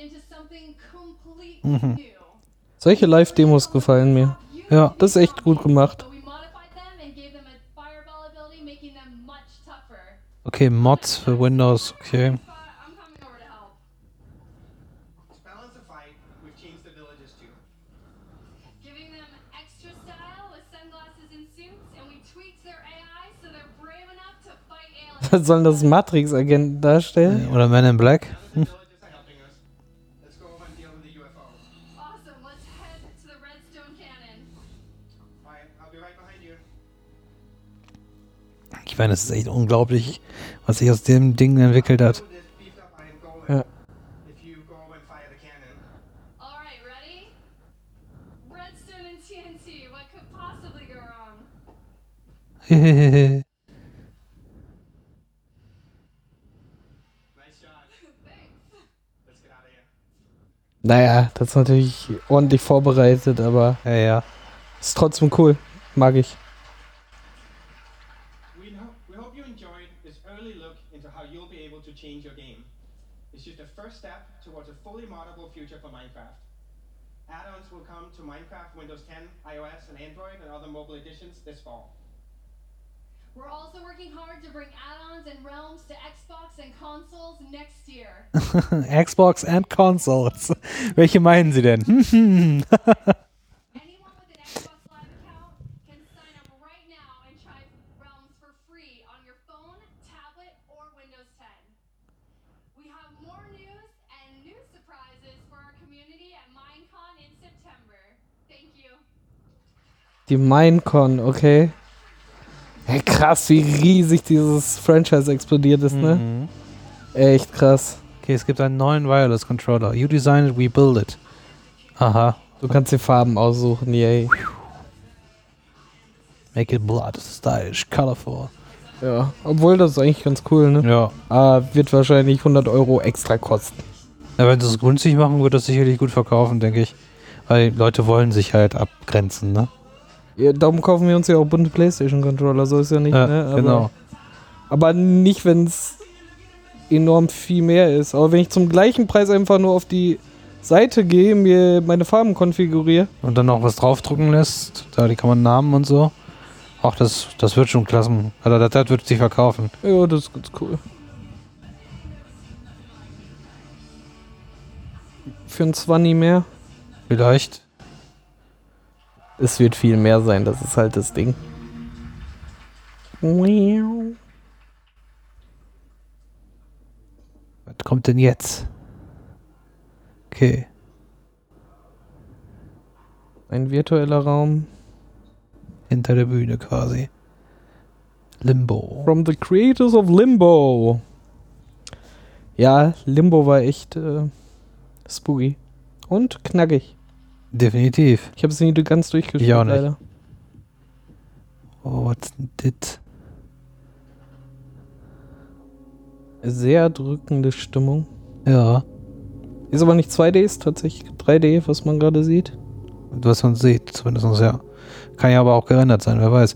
into something completely Mhm. Solche Live-Demos gefallen mir. Ja. Das ist echt gut gemacht. But we modified them and gave them a fireball ability, making them much tougher. Okay, Mods für Windows, okay. I'm coming over to help. To balance the fight, we've changed the villages too. Giving them extra style with sunglasses and suits, and we tweaked their AI so they're brave enough to fight aliens. Was sollen das Matrix-Agenten darstellen? Oder Men in Black. Ich meine, es ist echt unglaublich, was sich aus dem Ding entwickelt hat. Ja. Naja, das ist natürlich ordentlich vorbereitet, aber Ja, ja. ist trotzdem cool. Mag ich. We, ho- we hope you enjoyed this early look into how you'll be able to change your game. It's just the first step towards a fully moddable future for Minecraft. Add-ons will come to Minecraft Windows 10, iOS, and Android, and other mobile editions this fall. We're also working hard to bring add-ons and realms to Xbox and consoles next year. Xbox and Consoles. Welche meinen Sie denn? Anyone with an Xbox Live account can sign up right now and try realms for free on your phone, tablet, or Windows 10. We have more news and new surprises for our community at Minecon in September. Thank you. Die Minecon, okay. Hey, krass, wie riesig dieses Franchise explodiert ist, ne? Echt krass. Okay, es gibt einen neuen Wireless Controller. You design it, we build it. Aha. Du kannst die Farben aussuchen, yay. Make it blood, stylish, colorful. Ja, obwohl das ist eigentlich ganz cool, ne? Ja. Ah, wird wahrscheinlich 100 Euro extra kosten. ja wenn sie es günstig machen, wird das sicherlich gut verkaufen, denke ich. Weil Leute wollen sich halt abgrenzen, ne? Ja, darum kaufen wir uns ja auch bunte Playstation-Controller, so ist ja nicht, Ja, ne? Aber, genau. Aber nicht, wenn es enorm viel mehr ist. Aber wenn ich zum gleichen Preis einfach nur auf die Seite gehe, mir meine Farben konfiguriere, Und dann noch was draufdrucken lässt, da die kann man Namen und so. Ach, das, das wird schon klassen. Also das, das wird sich verkaufen. ja, das ist ganz cool. Für ein 20 mehr. Vielleicht. Es wird viel mehr sein, das ist halt das Ding. Was kommt denn jetzt? Okay. Ein virtueller Raum. Hinter der Bühne quasi. Limbo. From the creators of Limbo. Ja, Limbo war echt äh, spooky. Und knackig. Definitiv. Ich habe es nie ganz durchgespielt, Ich auch nicht. leider. Oh, what's dit? Sehr drückende Stimmung. Ja. Ist aber nicht 2D, ist tatsächlich 3D, was man gerade sieht. Was man sieht, zumindest ja. Kann ja aber auch gerendert sein, wer weiß.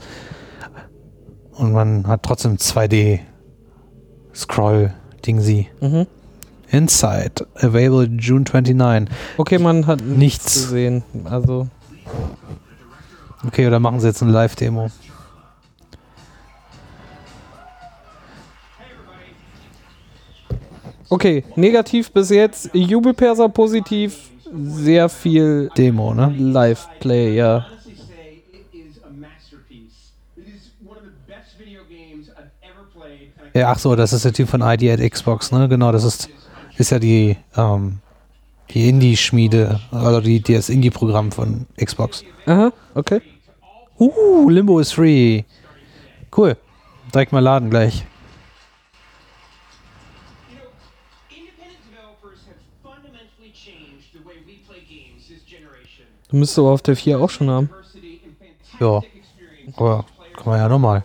Und man hat trotzdem 2D Scroll-Dingsy. Mhm. Inside, available June 29. Okay, man hat nichts Nichts. gesehen. Also, Okay, oder machen sie jetzt eine Live-Demo? okay, negativ bis jetzt. Jubelperser positiv. Sehr viel Demo, ne? Live-Play, ja. Ja, ach so, das ist der Typ von ID at Xbox, ne? Genau, das ist, ist ja die, ähm, die Indie-Schmiede, also die, die das Indie-Programm von Xbox. Aha, okay. Uh, Limbo is free. Cool. Direkt mal laden gleich. Du müsstest aber auf der 4 auch schon haben. Ja. Aber kann man ja nochmal.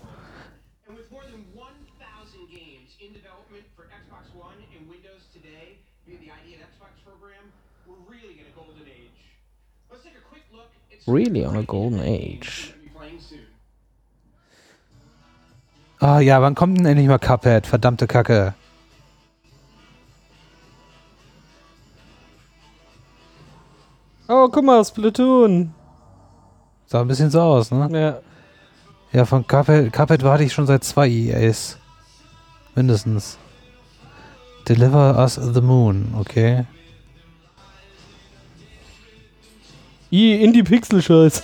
And with more than 1,000 games in development for Xbox One and Windows today via the ID at Xbox program, we're really in a golden age. Let's take a quick look at some Really on a golden age. Ah ja, wann kommt denn endlich mal Cuphead? Verdammte Kacke. Oh, guck mal, Splatoon. Sah ein bisschen so aus, ne? Ja. Ja, von Cuphead, Cuphead warte ich schon seit zwei EAs. Mindestens. Deliver us the moon, okay. I, Indie-Pixel-Scheiß.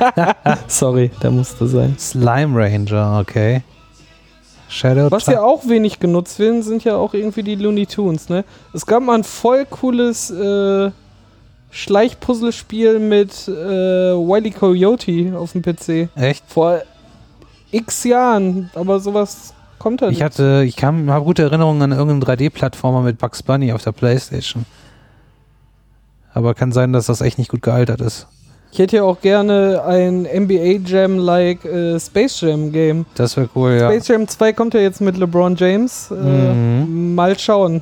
Sorry, der musste sein. Slime Ranger, okay. Shadow Was ja auch wenig genutzt werden, sind ja auch irgendwie die Looney Tunes, ne? Es gab mal ein voll cooles äh, Schleichpuzzlespiel mit äh, Wily Coyote auf dem PC. Echt? Vor x Jahren, aber sowas kommt halt Ich hatte, ich kam, habe gute Erinnerungen an irgendeinen 3D-Plattformer mit Bugs Bunny auf der Playstation. Aber kann sein, dass das echt nicht gut gealtert ist. Ich hätte ja auch gerne ein NBA Jam-like äh, Space Jam Game. Das wäre cool, ja. Space Jam 2 kommt ja jetzt mit LeBron James. Äh, Mhm. Mal schauen,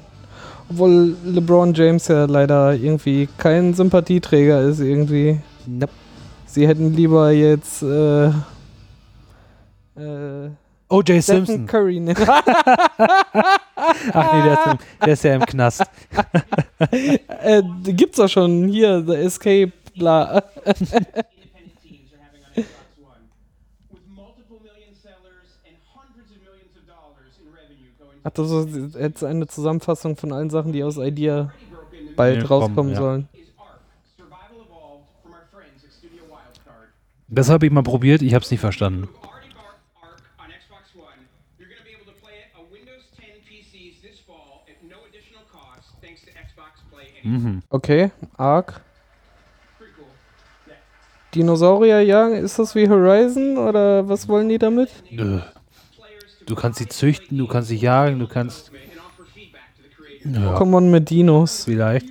Obwohl LeBron James ja leider irgendwie kein Sympathieträger ist irgendwie. Nope. Sie hätten lieber jetzt äh, äh, O.J. Simpson. Curry nehmen. Ach nee, der ist, im, der ist ja im Knast. äh, gibt's doch schon hier, The Escape, bla. independent teams are having on Xbox One, with multiple million sellers and hundreds of millions of dollars in revenue going to Hat das so jetzt eine Zusammenfassung von allen Sachen, die aus Idea bald kommen, rauskommen ja. sollen. Das habe ich mal probiert, ich habe es nicht verstanden. We've already bought Ark on Xbox One. You're going to be able to play it on Windows 10 PCs this fall at no additional cost thanks to Anywhere. Okay, Ark. Pretty cool. Yeah. Dinosaurier jagen, ist das wie Horizon oder was wollen die damit? Nö. Du kannst sie züchten, du kannst sie jagen, du kannst. Ja, Pokémon mit Dinos vielleicht.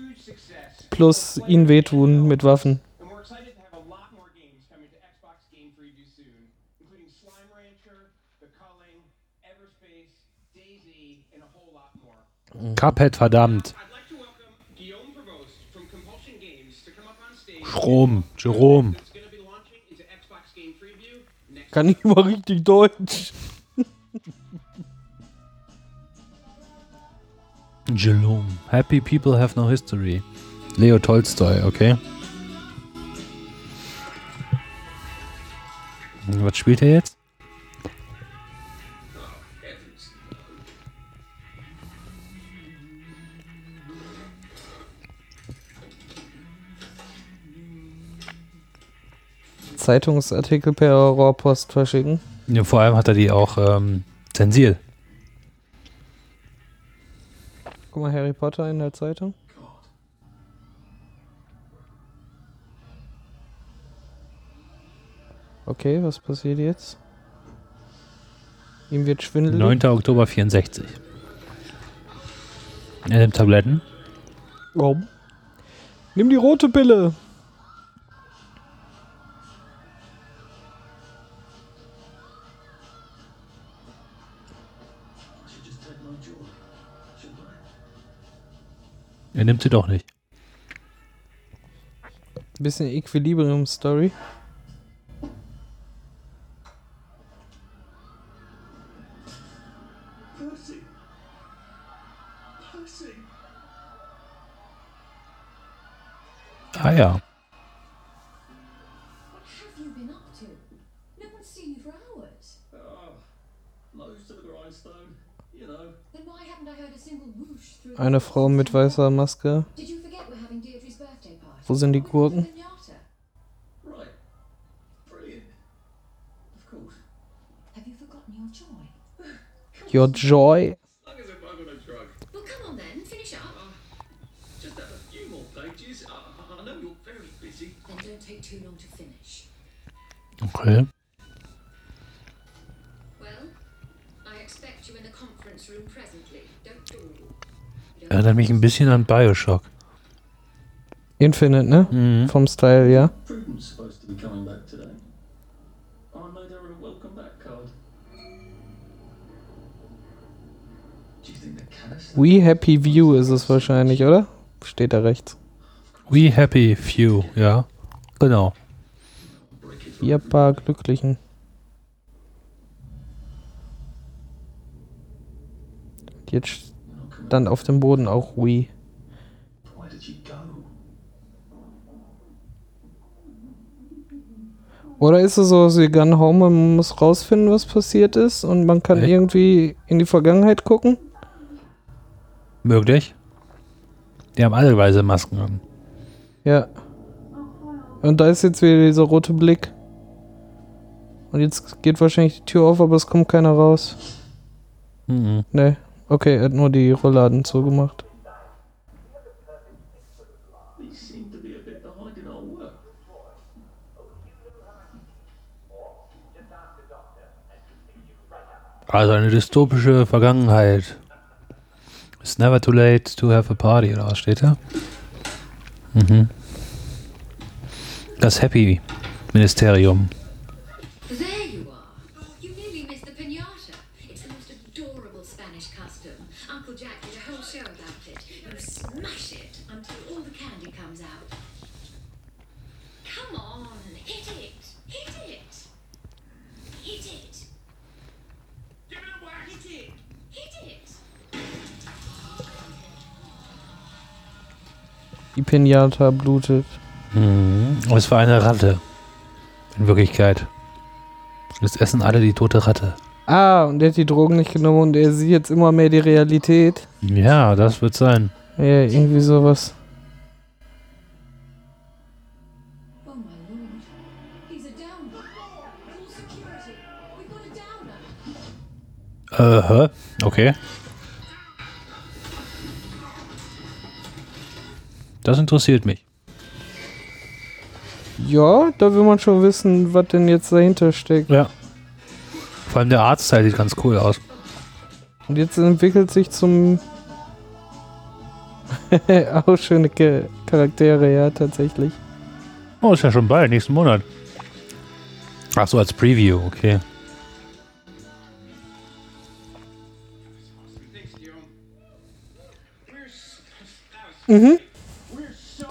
Plus ihnen wehtun mit Waffen. And we're Preview next Kann ich mal richtig Deutsch. Jerome. Happy people have no history. Leo Tolstoy, okay. Was spielt er jetzt? Zeitungsartikel per Rohrpost verschicken. Ja, vor allem hat er die auch ähm, zensiert. Guck mal, Harry Potter in der Zeitung. Okay, was passiert jetzt? Ihm wird schwindelig. 9. Oktober 64. Er nimmt Tabletten. Warum? Nimm die rote Pille. Er nimmt sie doch nicht. Bisschen Equilibrium-Story. Ah ja. What have you been up to? No one's seen you for hours. Oh, nose to the grindstone. You know. Eine Frau mit weißer Maske. Did you forget we're having Deirdre's birthday Erinnert mich ein bisschen an Bioshock. Infinite, ne? Mhm. Vom Style, ja. Canister? We Happy View ist es wahrscheinlich, oder? Steht da rechts. We happy few, ja. Genau. Wir paar Glücklichen. Jetzt stand auf dem Boden auch We. Why did you go? Oder ist es so, sie gehen home und man muss rausfinden, was passiert ist und man kann Echt? irgendwie in die Vergangenheit gucken? Möglich. Die haben alle weiße Masken an. Ja. Und da ist jetzt wieder dieser rote Blick. Und jetzt geht wahrscheinlich die Tür auf, aber es kommt keiner raus. Mhm. Ne. Okay, er hat nur die Rollladen zugemacht. We seem to be a bit behind in our work. Also eine dystopische Vergangenheit. It's never too late to have a party, oder was steht da? Mhm. Das Happy Ministerium. There Pinata blutet. Mhm. Und es war eine Ratte. In Wirklichkeit. Jetzt essen alle die tote Ratte. Ah, und er hat die Drogen nicht genommen und er sieht jetzt immer mehr die Realität. Ja, das wird sein. Ja, irgendwie sowas. Oh my lord. He's Das interessiert mich. Ja, da will man schon wissen, was denn jetzt dahinter steckt. Ja. Vor allem der Arztteil sieht ganz cool aus. Und jetzt entwickelt sich zum. auch schöne Charaktere, ja, tatsächlich. Oh, ist ja schon bald, nächsten Monat. Ach so, als Preview, okay. Mhm.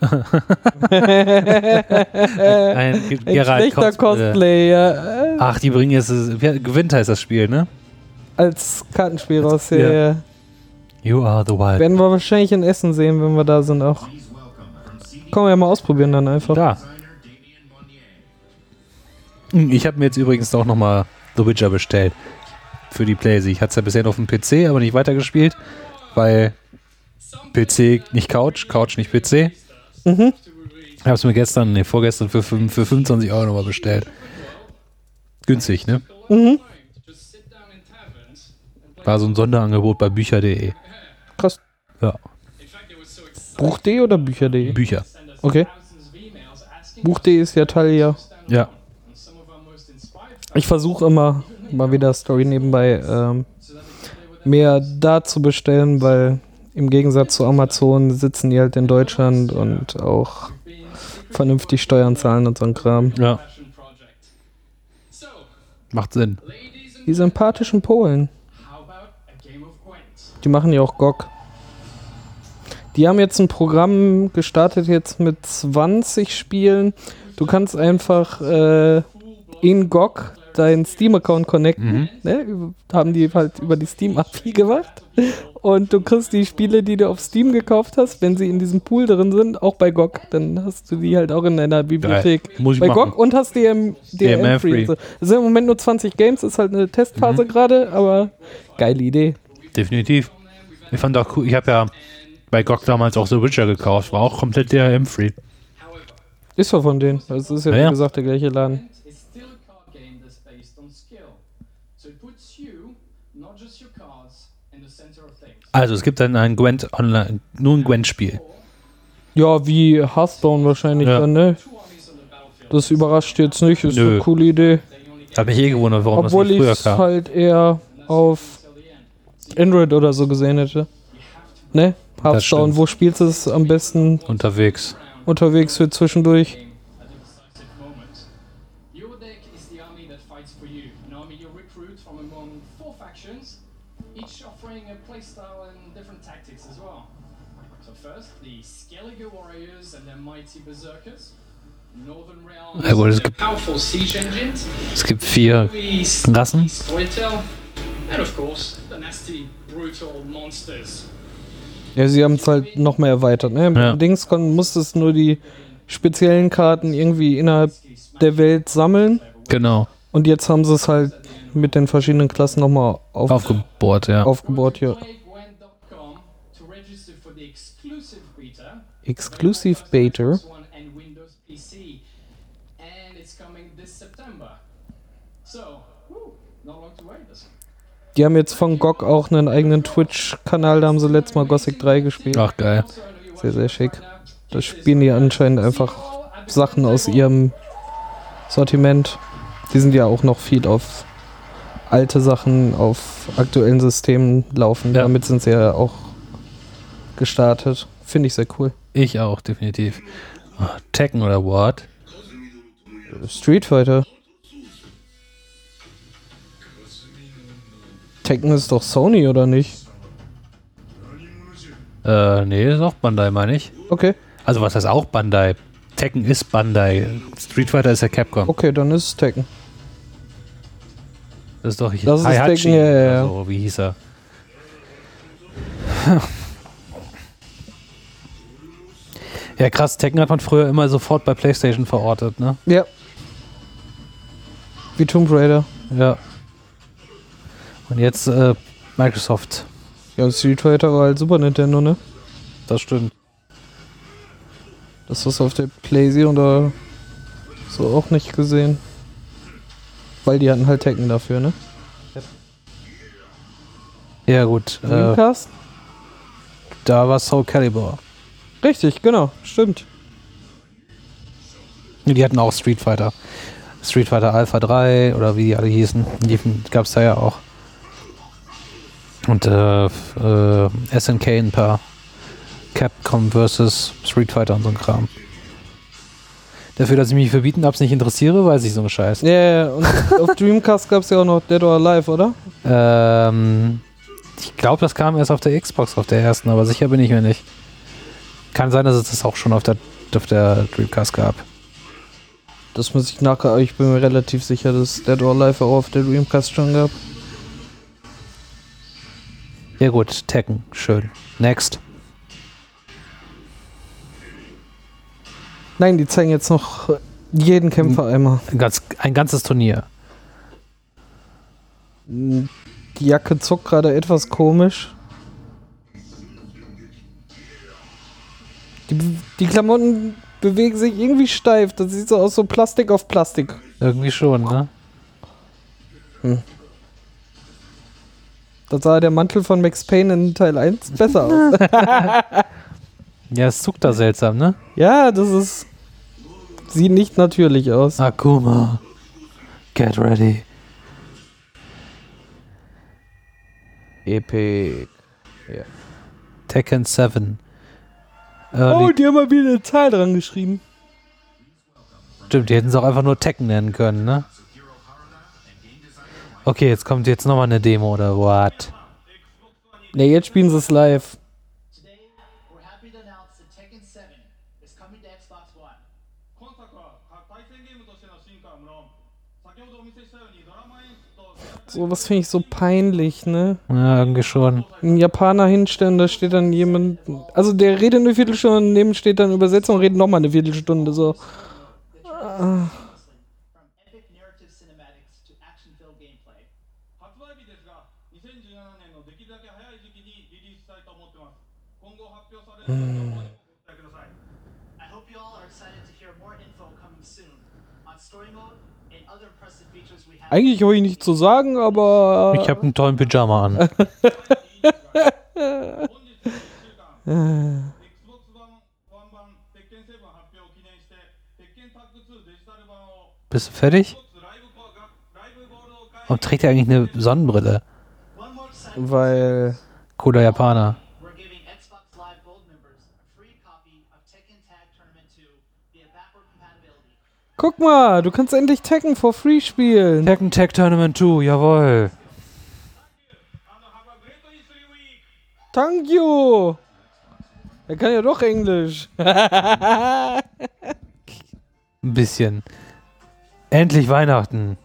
Ein Ein Geralt schlechter Cosplay. Äh, Ach, die bringen jetzt. Gewinnt heißt das Spiel, ne? Als Kartenspiel raus. Ja. ja. You are the wild. Werden wir wahrscheinlich in Essen sehen, wenn wir da sind auch. Können wir ja mal ausprobieren dann einfach. Da. Hm, Ich habe mir jetzt übrigens auch nochmal The Witcher bestellt. Für die Playsee. Ich hatte es ja bisher nur auf dem PC, aber nicht weitergespielt, weil PC nicht Couch, Couch nicht PC. Mhm. Ich habe es mir gestern, nee, vorgestern für, für 25 Euro nochmal bestellt. Günstig, ne? Mhm. War so ein Sonderangebot bei bücher.de. Krass. Ja, Buch.de oder Bücher.de? Bücher. Okay. Buch.de ist ja Teil ja. Ja. Ich versuche immer mal wieder Story nebenbei ähm, mehr da zu bestellen, weil im Gegensatz zu Amazon sitzen die halt in Deutschland und auch vernünftig Steuern zahlen und so ein Kram. Ja. Macht Sinn. Die sympathischen Polen. Die machen ja auch GOG. Die haben jetzt ein Programm gestartet jetzt mit 20 Spielen. Du kannst einfach äh, in GOG deinen Steam-Account connecten. Ne? Über- Haben die halt über die Steam-API gemacht. Und du kriegst die Spiele, die du auf Steam gekauft hast, wenn sie in diesem Pool drin sind, auch bei GOG. Dann hast du die halt auch in deiner Bibliothek. Muss ich bei machen. GOG und hast DM, DRM DRM free. so. Es sind im Moment nur 20 Games, ist halt eine Testphase Mhm. gerade, aber geile Idee. Definitiv. Ich fand auch cool, ich habe ja bei GOG damals auch The Witcher gekauft, war auch komplett DRM-free. Ist doch von denen. Das ist ja, Ja, wie gesagt, der gleiche Laden. It's still a card game that's based on skill. So it puts you, not just your cards, in the center of things. Also es gibt dann ein Gwent Online, nur ein Gwent-Spiel. Ja, wie Hearthstone wahrscheinlich Ja. dann, ne? Das überrascht jetzt nicht, ist Nö. eine coole Idee. Hat mich eh gewundert, warum Obwohl das nicht ich früher es kam. halt eher auf Android oder so gesehen hätte. Ne? Hearthstone, wo spielst du es am besten Unterwegs. unterwegs für zwischendurch? Gut, es gibt- powerful siege engines. Es gibt vier Rassen. Storytell. And of course, the nasty, brutal monsters. Ja, sie haben es halt noch mehr erweitert, ne? Ja. Dings kon- musstest nur die speziellen Karten irgendwie innerhalb der Welt sammeln. Genau. Und jetzt haben sie es halt mit den verschiedenen Klassen nochmal auf, Aufgebohrt, ja. aufgebaut, ja. Playgwent.com to register for the exclusive beta. Exclusive Beta. Xbox One and Windows PC. And it's coming this September. So, whew, not long to wait. This. Die haben jetzt von GOG auch einen eigenen Twitch-Kanal, da haben sie letztes Mal Gothic 3 gespielt. Ach geil. Sehr, sehr schick. Da spielen die anscheinend einfach Sachen aus ihrem Sortiment. Die sind ja auch noch viel auf alte Sachen auf aktuellen Systemen laufen. Ja. Damit sind sie ja auch gestartet. Finde ich sehr cool. Ich auch, definitiv. Oh, Tekken oder what? Street Fighter. Tekken ist doch Sony, oder nicht? Äh, nee, ist auch Bandai, meine ich. Okay. Also was heißt auch Bandai? Tekken ist Bandai. Street Fighter ist ja Capcom. Okay, dann ist es Tekken. Das ist doch Das ist Tekken, ja, ja, So, wie hieß er? Ja, krass. Tekken hat man früher immer sofort bei PlayStation verortet, ne? Ja. Wie Tomb Raider. Ja. Und jetzt äh, Microsoft. Ja, Street Fighter war halt Super Nintendo, ne? Das stimmt. Das hast du auf der PlayStation oder so auch nicht gesehen. Weil die hatten halt Tekken dafür, ne? Ja, gut. Äh, Dreamcast? da war Soul Calibur. Richtig, genau, stimmt. Die hatten auch Street Fighter. Street Fighter Alpha 3 oder wie die alle hießen. Die gab es da ja auch. Und äh, äh, SNK ein paar. Capcom vs. Street Fighter und so ein Kram. Dafür, dass ich mich für Beaten-Ups nicht interessiere, weiß ich so einen Scheiß. Ja, ja, und auf Dreamcast gab es ja auch noch Dead or Alive, oder? Ähm, ich glaube, das kam erst auf der Xbox, auf der ersten, aber sicher bin ich mir nicht. Kann sein, dass es das auch schon auf der, auf der Dreamcast gab. Das muss ich nachher, aber ich bin mir relativ sicher, dass Dead or Alive auch auf der Dreamcast schon gab. Ja gut, Tekken, schön. Next. Nein, die zeigen jetzt noch jeden Kämpfer einmal. Ein, ganz, ein ganzes Turnier. Die Jacke zuckt gerade etwas komisch. Die, die Klamotten bewegen sich irgendwie steif. Das sieht so aus, so Plastik auf Plastik. Irgendwie schon, ne? Da sah der Mantel von Max Payne in Teil 1 besser aus. Ja, es zuckt da seltsam, ne? ja, das ist. Sieht nicht natürlich aus. Akuma, get ready. Epic. Tekken 7. Oh, Early, die haben mal wieder eine Zahl dran geschrieben. Stimmt, die hätten es auch einfach nur Tekken nennen können, ne? Okay, jetzt kommt jetzt nochmal eine Demo oder what? Ne, jetzt spielen sie es live. So, was finde ich so peinlich, ne? Ja, irgendwie schon. Ein Japaner hinstellen, da steht dann jemand. Also der redet eine Viertelstunde, und neben steht dann Übersetzung und redet nochmal eine Viertelstunde. So. Ah. From Eigentlich habe ich nichts zu sagen, aber. Äh, ich habe einen tollen Pyjama an. Bist du fertig? Warum trägt er eigentlich eine Sonnenbrille? Weil. Cooler Japaner. Guck mal, du kannst endlich Tekken for free spielen. Tekken Tag Tournament 2, jawohl. Thank you. Er kann ja doch Englisch. Ein bisschen. Endlich Weihnachten.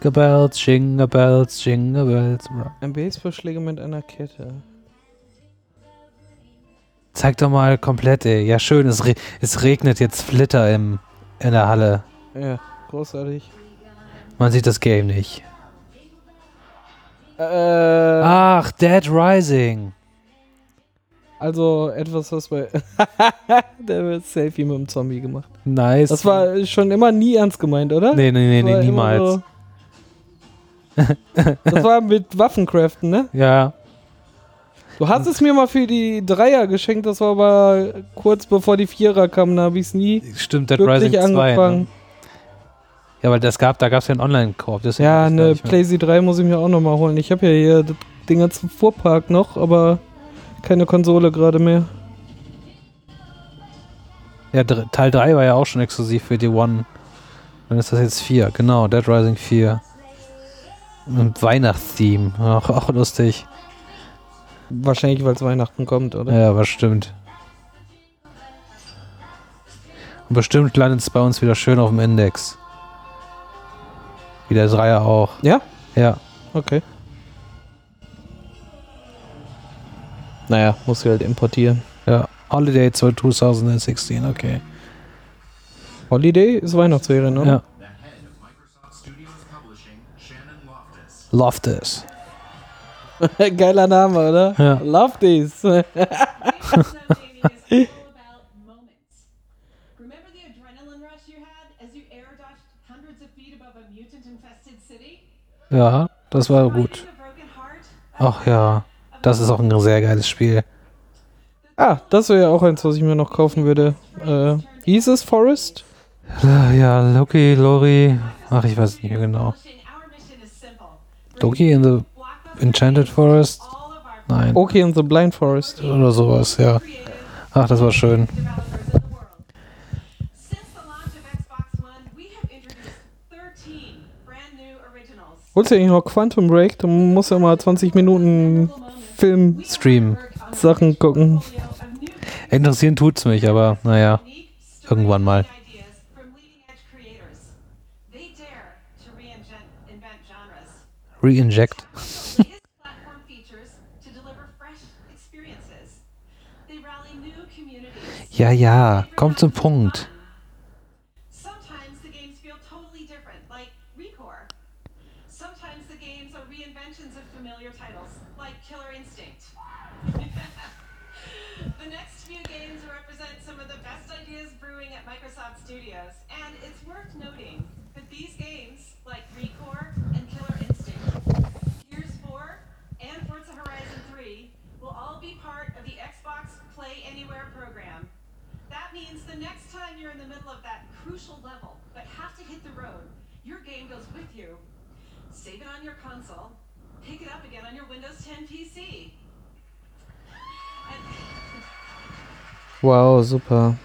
Gebells, Jingle Bells, Jingle Bells. Ein Baseballschläger mit einer Kette. Zeig doch mal komplett, ey. Ja, schön, es, re es regnet jetzt Flitter im, in der Halle. Ja, großartig. Man sieht das Game nicht. Äh, Ach, Dead Rising. also etwas, was bei. Der wird Selfie mit dem Zombie gemacht. Nice. Das war schon immer nie ernst gemeint, oder? Nee, nee, nee, nee niemals. so- Das war mit Waffencraften, ne? Ja. Du hast es mir mal für die Dreier geschenkt, das war aber kurz bevor die Vierer kamen, da habe ich es nie Stimmt, Dead wirklich Rising 2. angefangen. Ne? Ja, weil das gab, da gab es ja einen Online-Koop. Ja, eine mehr. PlayStation 3 muss ich mir auch nochmal holen. Ich habe ja hier das- den ganzen Fuhrpark noch, aber keine Konsole gerade mehr. Ja, Teil 3 war ja auch schon exklusiv für die One. Dann ist das jetzt 4, genau, Dead Rising 4. Mit Weihnachtstheme, auch, auch lustig. Wahrscheinlich, weil es Weihnachten kommt, oder? Ja, was stimmt. Und bestimmt landet es bei uns wieder schön auf dem Index. Wie der Dreier auch. Ja? Ja. Okay. Naja, muss ich halt importieren. Ja. Holiday 2016, okay. Holiday ist Weihnachtsferien, oder? Ja. The head of Microsoft Studios Publishing, Shannon Loftus. Geiler Name, oder? Ja. Love this. Gaming is all about moments. Remember the adrenaline rush you had as you air dodged hundreds of feet above a mutant-infested city? Ja, das war gut. Ach ja, das ist auch ein sehr geiles Spiel. ah, das wäre ja auch eins, was ich mir noch kaufen würde. Äh, es Forest? Ja, Loki, Lori. Ach, ich weiß nicht mehr genau. Loki in the Enchanted Forest? Nein. Okay in the Blind Forest. Oder sowas, ja. Ach, das war schön. developers in the world. Since the launch of Xbox One, we have introduced 13 brand new originals. Holst du eigentlich noch Quantum Break? Du musst ja mal 20 Minuten Film Stream. Sachen gucken. Interessieren tut's mich, aber naja, irgendwann mal. Ideas from leading edge creators. They dare to reinvent invent genres. Reinject. latest platform features to deliver fresh experiences. They rally new communities. Ja, ja, kommt zum Punkt. Sometimes the games feel totally different, like Recore. Sometimes the games are reinventions of familiar titles, like Killer Instinct. the next few games represent some of the best ideas brewing at Microsoft Studios, and it's worth noting that these games, like Recore and Killer Instinct, Gears 4, and Forza Horizon 3, will all be part of the Xbox Play Anywhere program. That means the next time you're in the middle of that crucial level but have to hit the road, your game goes with you. Save it on your console, pick it up again on your Windows 10 PC. And Wow, super.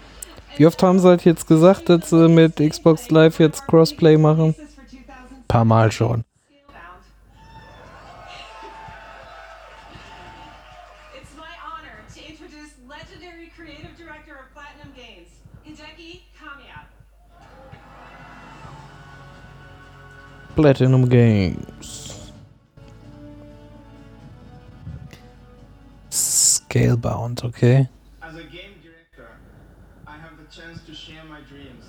Wie oft haben sie halt jetzt gesagt, dass sie mit Xbox Live jetzt Crossplay machen? 2000 Paar Mal schon. Scalebound. It's Scalebound, okay. As a game director, I have the chance to share my dreams.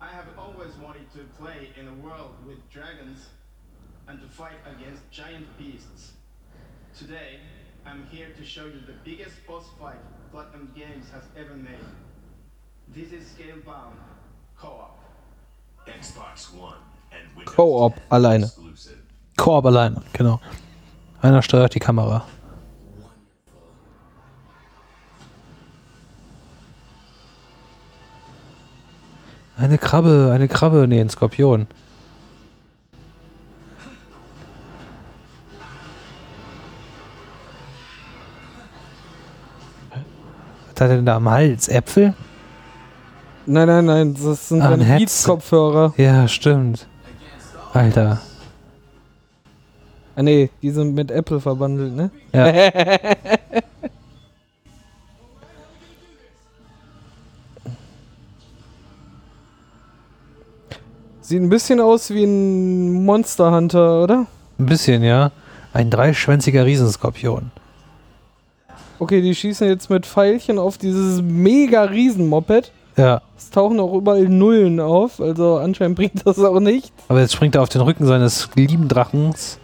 I have always wanted to play in a world with dragons and to fight against giant beasts. Today, I'm here to show you the biggest boss fight Platinum Games has ever made. This is Scalebound Co-op. Xbox One and Windows Co-op, 10 alleine. exclusive. Koop alleine, genau. Einer steuert die Kamera. Eine Krabbe, eine Krabbe, nee, ein Skorpion. Was hat er denn da am Hals? Äpfel? Nein, nein, nein, das sind Ah, ein meine. Beats-Kopfhörer. Ja, stimmt. Alter. Ah, nee, die sind mit Apple verbandelt, ne? Ja. Sieht ein bisschen aus wie ein Monster Hunter, oder? Ein bisschen, ja. Ein dreischwänziger Riesenskorpion. Okay, die schießen jetzt mit Pfeilchen auf dieses mega Riesen-Moped. Ja. Es tauchen auch überall Nullen auf, also anscheinend bringt das auch nicht. Aber jetzt springt er auf den Rücken seines lieben Drachens.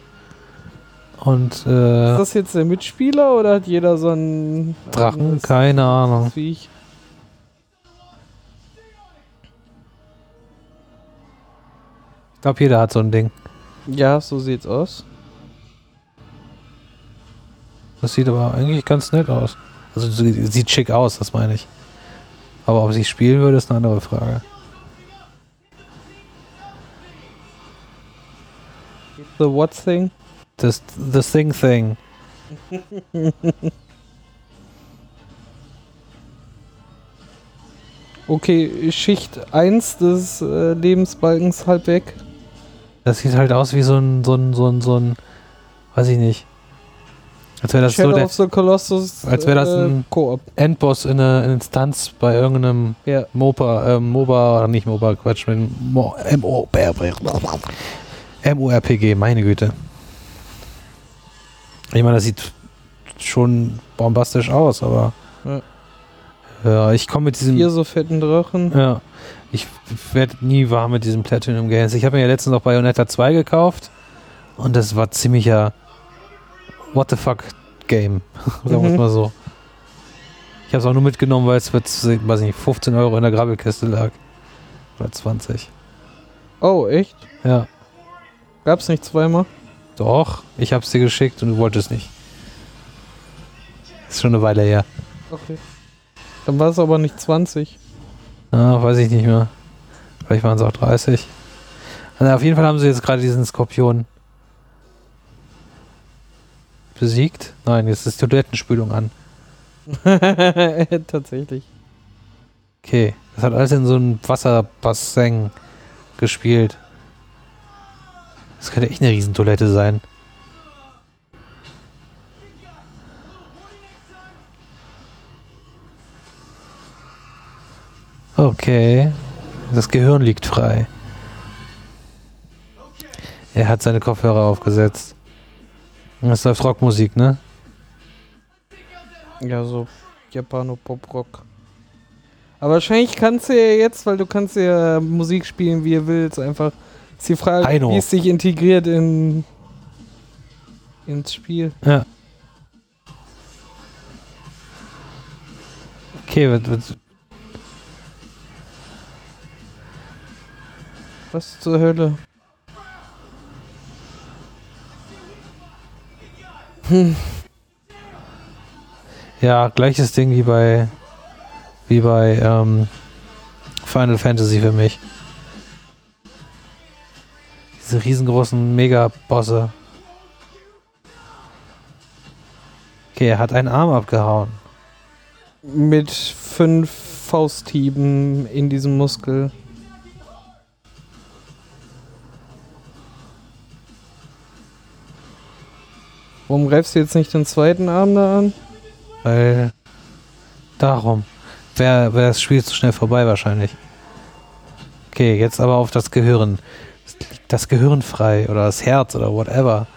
Und Ist äh, das jetzt der Mitspieler oder hat jeder so einen Drachen? Keine Ahnung. Viech? Glaube, jeder hat so ein Ding. Ja, so sieht's aus. Das sieht aber eigentlich ganz nett aus. Also sie- sieht schick aus, das meine ich. Aber ob sie spielen würde, ist eine andere Frage. The what thing? Das The Thing Thing. Okay, Schicht 1 des äh, Lebensbalkens halb weg. Das sieht halt aus wie so ein, so ein, so ein, so ein, weiß ich nicht. Als wäre das Shadow so der of the Colossus als wäre das äh, ein Koop. Endboss in einer Instanz bei irgendeinem Ja. MOBA, äh, MOBA, oder nicht MOBA, Quatsch, mit Mo, MO, MORPG, meine Güte. Ich meine, das sieht schon bombastisch aus, aber Ja. ja, ich komme mit diesem Vier so fetten Drachen. Ja. Ich werde nie warm mit diesem Platinum Games. Ich habe mir ja letztens noch Bayonetta 2 gekauft und das war ziemlicher What the fuck Game. Sagen wir es Mhm. mal so. Ich habe es auch nur mitgenommen, weil es für, weiß ich nicht, 15 Euro in der Grabbelkiste lag. Oder 20. Oh, echt? Ja. Gab's nicht zweimal? Doch, ich habe es dir geschickt und du wolltest nicht. Ist schon eine Weile her. Okay. Dann war es aber nicht 20. Ah, weiß ich nicht mehr. Vielleicht waren es auch 30. Also auf jeden Fall haben sie jetzt gerade diesen Skorpion besiegt. Nein, jetzt ist die Toilettenspülung an. Tatsächlich. Okay, das hat alles in so einem Wasserbassin gespielt. Das könnte echt eine Riesentoilette sein. Okay, das Gehirn liegt frei. Er hat seine Kopfhörer aufgesetzt. Es läuft Rockmusik, ne? Ja, so Japano-Pop-Rock. Aber wahrscheinlich kannst du ja jetzt, weil du kannst ja Musik spielen, wie du willst, einfach. Ist die Frage, Heino. wie es sich integriert in ins Spiel. Ja. Okay, was, was, Was zur Hölle? Hm. Ja, gleiches Ding wie bei wie bei ähm, Final Fantasy für mich. Diese riesengroßen Mega-Bosse. Okay, er hat einen Arm abgehauen. Mit fünf Fausthieben in diesem Muskel. Warum greifst du jetzt nicht den zweiten Arm da an? Weil darum wäre wär das Spiel zu schnell vorbei wahrscheinlich. Okay, jetzt aber auf das Gehirn. Das Gehirn frei oder das Herz oder whatever.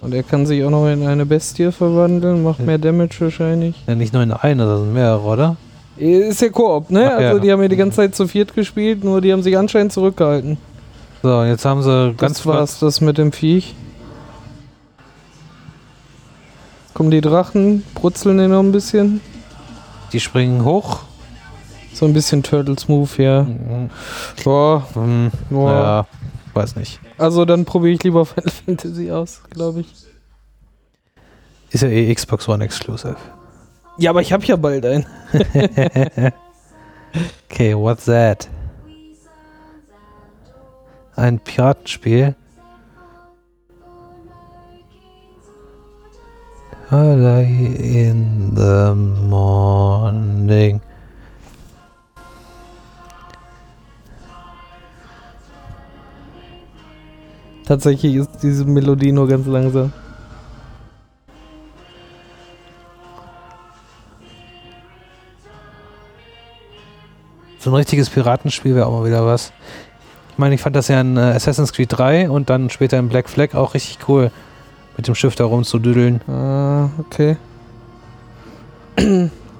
Und er kann sich auch noch in eine Bestie verwandeln, macht mehr Damage wahrscheinlich. Ja, nicht nur in eine, das sind mehrere, oder? Ist ja Koop, ne? Ach ja. Also die haben ja die ganze Zeit zu viert gespielt, nur die haben sich anscheinend zurückgehalten. So, jetzt haben sie ganz Das war's, das mit dem Viech. Kommen die Drachen, brutzeln den noch ein bisschen. Die springen hoch. So ein bisschen Turtles Move, ja. Boah, Hm, boah. ja, weiß nicht. Also dann probiere ich lieber Final Fantasy aus, glaube ich. Ist ja eh Xbox One Exclusive. Ja, aber ich habe ja bald einen. Okay, what's that? Ein Piratenspiel. Early in the morning. Tatsächlich ist diese Melodie nur ganz langsam. So ein richtiges Piratenspiel wäre auch mal wieder was. Ich meine, ich fand das ja in äh, Assassin's Creed 3 und dann später in Black Flag auch richtig cool, mit dem Schiff da rumzudüdeln. Ah, okay.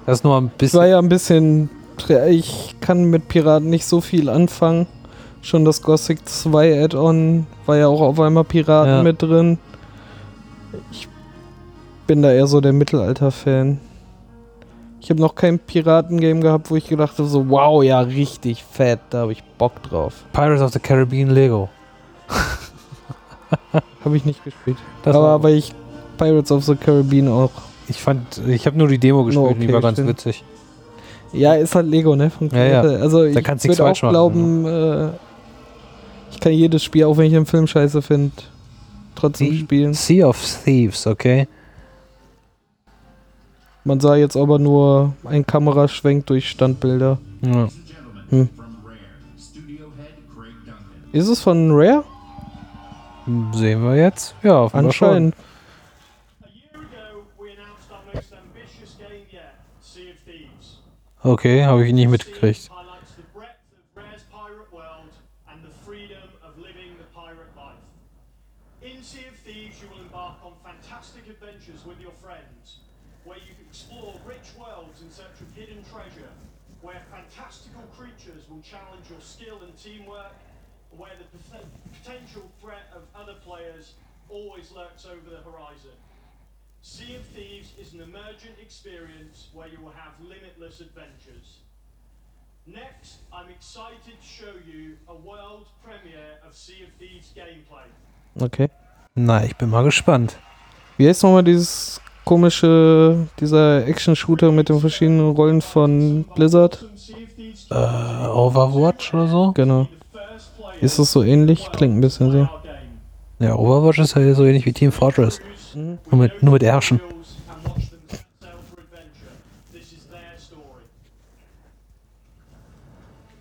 Das ist nur ein Ich bisschen. war ja ein bisschen. Ich kann mit Piraten nicht so viel anfangen. Schon das Gothic 2 Add-on war ja auch auf einmal Piraten Ja. mit drin. Ich bin da eher so der Mittelalter-Fan. Ich habe noch kein Piraten-Game gehabt, wo ich gedacht habe, so, wow, ja, richtig fett, da habe ich Bock drauf. Pirates of the Caribbean Lego. Habe ich nicht gespielt. Das Aber weil ich Pirates of the Caribbean auch. Ich fand, ich habe nur die Demo gespielt, die okay, war ganz stimmt. witzig. Ja, ist halt Lego, ne? Ja, ja. Also Da ich würde auch machen, glauben, äh, ich kann jedes Spiel, auch wenn ich den Film scheiße finde, trotzdem Die spielen. Sea of Thieves, okay? Man sah jetzt aber nur ein Kameraschwenk durch Standbilder. Ja. Hm. Ist es von Rare? Sehen wir jetzt? Ja, Anscheinend. schon. Okay, habe ich nicht mitgekriegt. highlights the breadth of Rare's pirate world and the freedom of living the pirate life. In Sea of Thieves, you will embark on fantastic adventures with your friends, where you can explore rich worlds in search of hidden treasure, where fantastical creatures will challenge your skill and teamwork, where the pot- potential threat of other players always lurks over the horizon. Sea of Thieves is an emergent experience where you will have limitless adventures. Next, I'm excited to show you a world premiere of Sea of Thieves gameplay. Okay. Na, ich bin mal gespannt. Wie heißt nochmal dieses komische, dieser Action-Shooter mit den verschiedenen Rollen von Blizzard? Äh, Overwatch oder so? Genau. Ist es so ähnlich? Klingt ein bisschen so. Ja, Overwatch ist ja so ähnlich wie Team Fortress. Mhm. Nur, mit, nur mit Herrschen.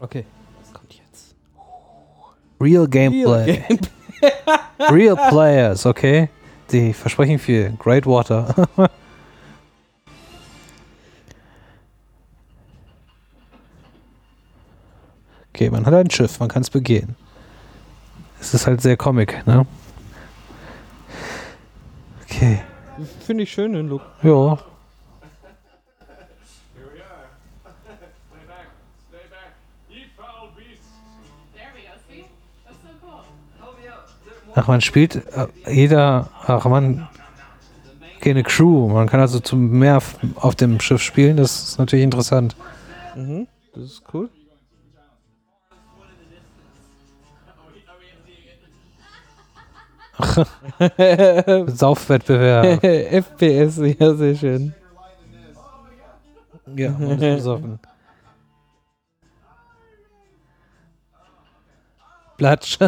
Okay. Was kommt jetzt? Real Gameplay. Real Players, okay? Die versprechen viel. Great Water. okay, man hat ein Schiff, man kann es begehen. Es ist halt sehr Comic, ne? Okay. Finde ich schön den Look. Ja. Ach, man spielt äh, jeder, ach man, okay, eine Crew. Man kann also zum mehr auf dem Schiff spielen. Das ist natürlich interessant. Mhm. Das ist cool. Saufwettbewerb. FPS, ja, sehr schön. Ja, man ist besoffen. Platsch.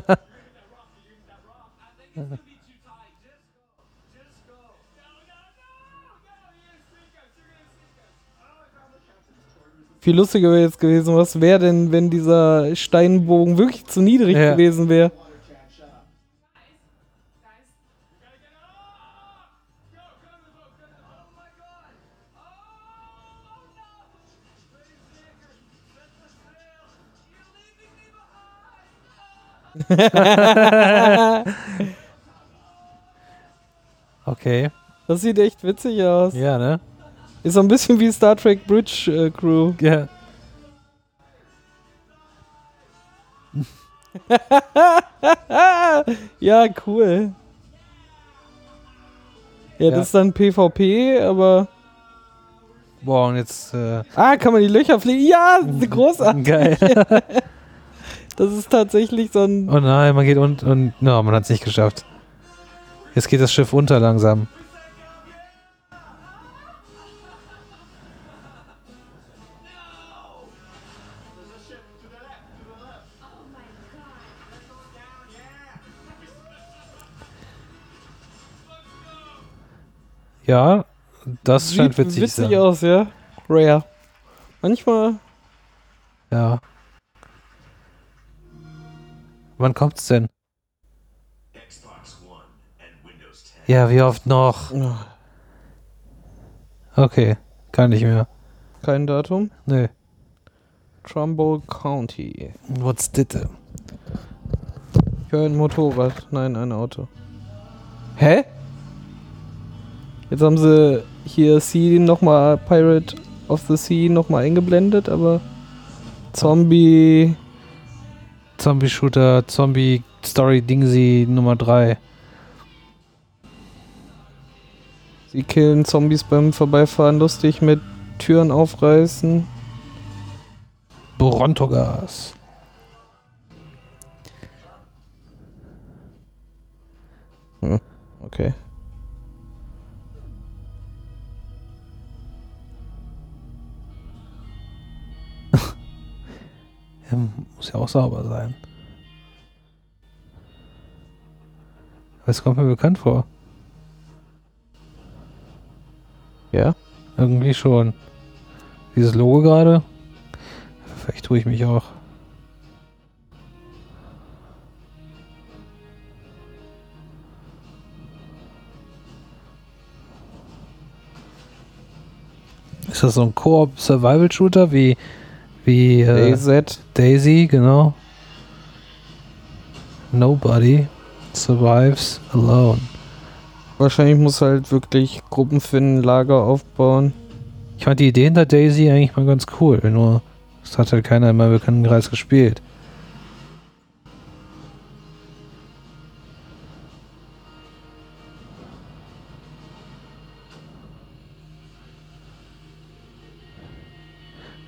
Viel lustiger wäre jetzt gewesen, was wäre denn, wenn dieser Steinbogen wirklich zu niedrig Ja. gewesen wäre? Okay. Das sieht echt witzig aus. Ja, ne? Ist so ein bisschen wie Star Trek Bridge äh, Crew. Ja. ja, cool. Ja, Ja. das ist dann PvP, aber. Boah, und jetzt. Äh, Ah, kann man die Löcher fliegen? Ja, großartig. Geil. Das ist tatsächlich so ein. oh nein, man geht und. und no, man hat es nicht geschafft. Jetzt geht das Schiff unter langsam. Ja, das scheint Sieht witzig, zu witzig sein. aus, ja. Rare. Manchmal. Ja. Wann kommt's denn? Ja, wie oft noch? Okay, kann nicht mehr. Kein Datum. Nö. Trumbull County. What's ditte? Ich höre ein Motorrad. Nein, ein Auto. Hä? Jetzt haben sie hier Sea nochmal, Pirate of the Sea nochmal eingeblendet, aber Zombie. Zombie-Shooter, Zombie-Story-Dingsy Nummer 3. Sie killen Zombies beim Vorbeifahren lustig mit Türen aufreißen. Brontogas. Hm, okay. Ja, muss ja auch sauber sein. Das kommt mir bekannt vor. Ja? irgendwie schon. Dieses Logo gerade. Vielleicht tue ich mich auch. Ist das so ein Koop-Survival-Shooter wie, wie äh, DayZ. Daisy, genau. Nobody survives alone. Wahrscheinlich muss halt wirklich Gruppen finden, Lager aufbauen. Ich fand die Idee hinter Daisy eigentlich mal ganz cool, nur es hat halt keiner in meinem Bekanntenkreis gespielt.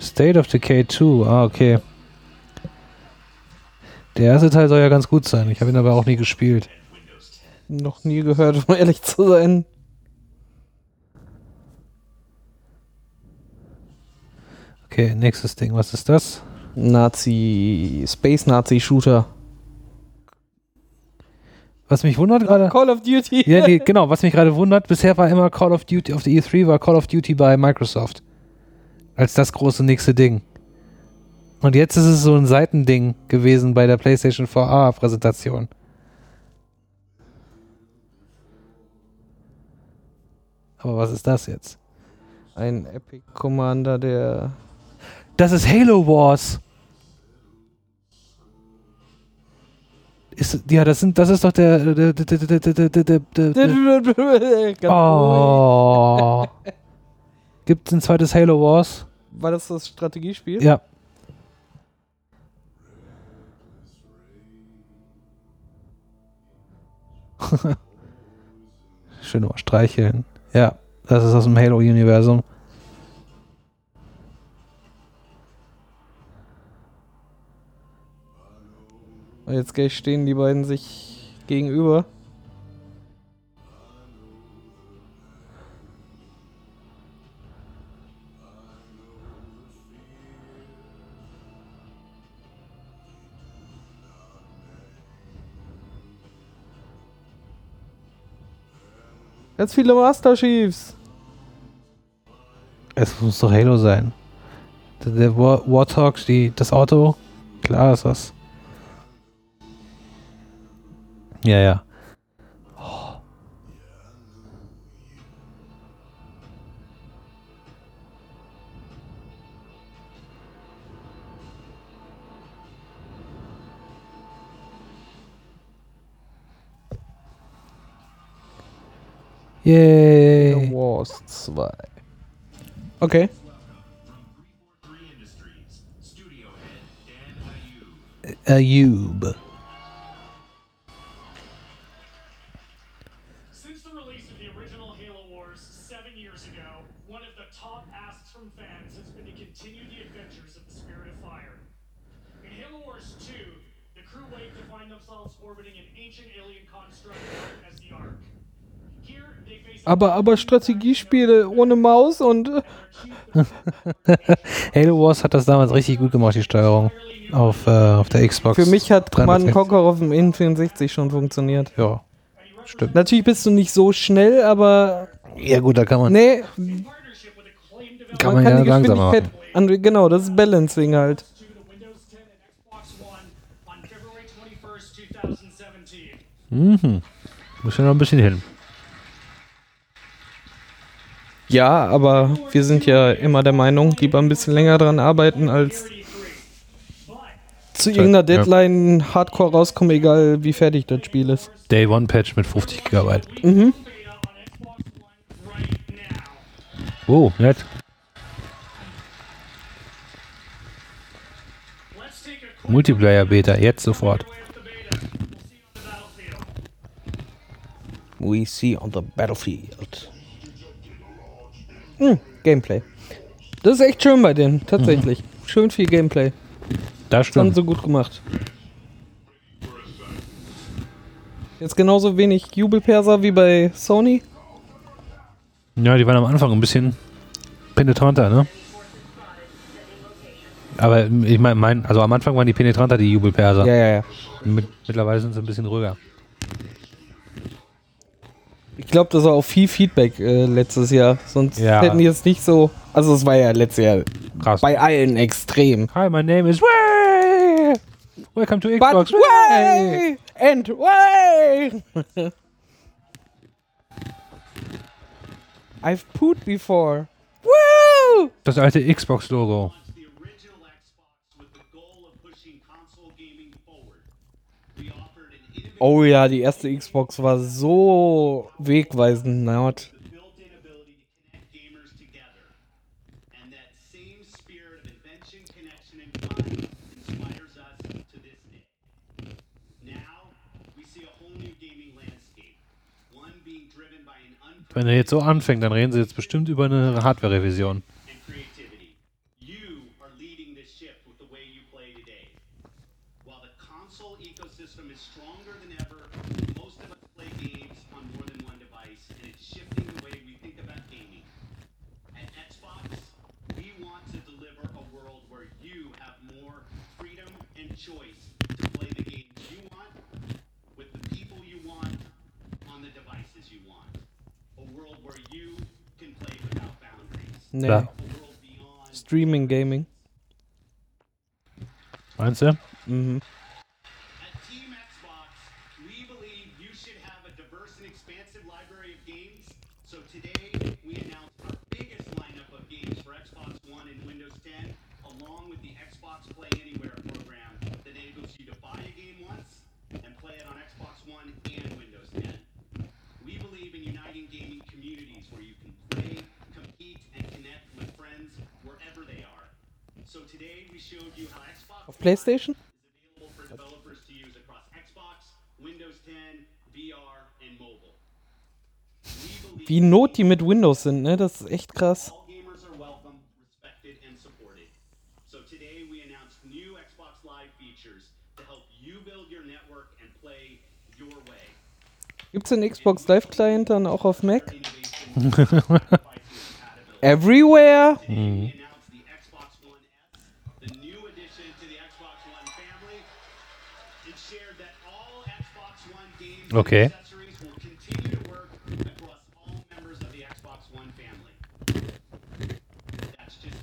State of Decay 2, ah, okay. Der erste Teil soll ja ganz gut sein. Ich habe ihn aber auch nie gespielt. Noch nie gehört, um ehrlich zu sein. Okay, nächstes Ding. Was ist das? Nazi, Space Nazi Shooter. Was mich wundert gerade. Call of Duty. Ja, die, genau, was mich gerade wundert, bisher war immer Call of Duty auf der E3 war Call of Duty bei Microsoft. Als das große nächste Ding. Und jetzt ist es so ein Seitending gewesen bei der PlayStation 4a Präsentation. Aber was ist das jetzt? Ein Epic Commander, der. Das ist Halo Wars. Ist, ja, das sind, das ist doch der. der, der, der, der, der, der, der, der Ganz oh. Gibt es ein zweites Halo Wars? War das das Strategiespiel? Ja. Schön mal streicheln. Ja, das ist aus dem Halo-Universum. Jetzt gleich stehen die beiden sich gegenüber. Ganz viele Master Chiefs. Es muss doch Halo sein. Der, der War Warthog, die, das Auto. Klar ist das. Ja, ja. Yay. Wars 2. Okay. Ayub. Since the release of the original Halo Wars seven years ago, one of the top asks from fans has been to continue the adventures of the Spirit of Fire. In Halo Wars 2, the crew wake to find themselves orbiting an ancient alien construct known as the Ark. Aber, aber Strategiespiele ohne Maus und. äh, Halo Wars hat das damals richtig gut gemacht, die Steuerung. Auf, äh, auf der Xbox. Für mich hat Command 360. Conquer auf dem N64 schon funktioniert. Ja, stimmt. Natürlich bist du nicht so schnell, aber. Ja, gut, da kann man. Nee, Kann man man kann ja die Geschwindigkeit. An, genau, das ist Balancing halt. to the Windows 10 and Xbox One on February 21st, 2017. Mhm. Muss ja noch ein bisschen hin. Ja, aber wir sind ja immer der Meinung, lieber ein bisschen länger dran arbeiten, als zu irgendeiner Ja. Deadline hardcore rauskommen, egal wie fertig das Spiel ist. Day One Patch mit 50 GB. Mhm. Oh, nett. Multiplayer Beta, jetzt sofort. We see on the battlefield. Hm, Gameplay. Das ist echt schön bei denen, tatsächlich. Schön viel Gameplay. Das Das haben stimmt. sie gut gemacht. Jetzt genauso wenig Jubelperser wie bei Sony. Ja, die waren am Anfang ein bisschen penetranter, ne? Aber ich meine, mein, also am Anfang waren die penetranter, die Jubelperser. Ja, ja, ja. Mit, mittlerweile sind sie ein bisschen ruhiger. Ich glaube, das war auch viel Feedback äh, letztes Jahr. Sonst Ja. hätten die jetzt nicht so. Also, es war ja letztes Jahr Krass. bei allen extrem. Hi, my name is Way. Welcome to But Xbox. way! And way! I've pooed before. Woo! Das alte Xbox-Logo. Whole new gaming landscape. One being driven by an Wenn er jetzt so anfängt, dann reden sie jetzt bestimmt über eine Hardware-Revision. On the devices you want. A world where you can play without boundaries. Nee. Klar. Streaming Gaming. Meinst du? Mhm. And mobile. Wie not die mit Windows sind, ne? Das ist echt krass. All gamers are welcome, respected, and supported. So today we announced new Xbox Live features to help you build your network and play your way. Gibt's den Xbox Live Client dann auch auf Mac? Everywhere? Mhm.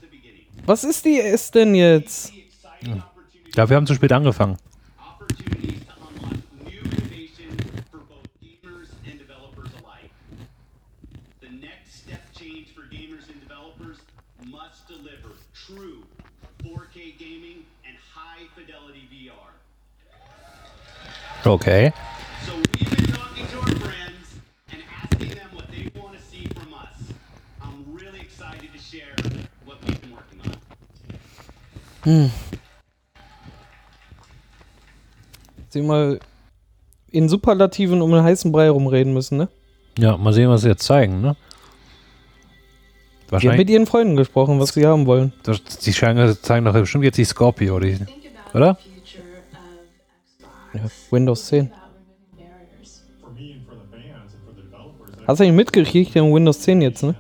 Beginning. Was ist die S denn jetzt? Ja, wir haben zu spät angefangen. Opportunities to unlock new innovation for both gamers and developers alike. The next step change for gamers and developers must deliver true 4K gaming and high fidelity VR. Okay. So we've been talking to our friends and asking them what they want to see from us. I'm really excited to share what we've been working on. Hm. Sie mal in Superlativen um den heißen Brei rumreden müssen, ne? Ja, mal sehen, was sie jetzt zeigen, ne? Die haben mit Wahrscheinlich. ihren Freunden gesprochen, was sie haben wollen. Das, die scheinen, zeigen doch bestimmt jetzt die Scorpio, die, oder? Ja, Windows 10. Hast du eigentlich mitgekriegt, den Windows 10 jetzt, ne?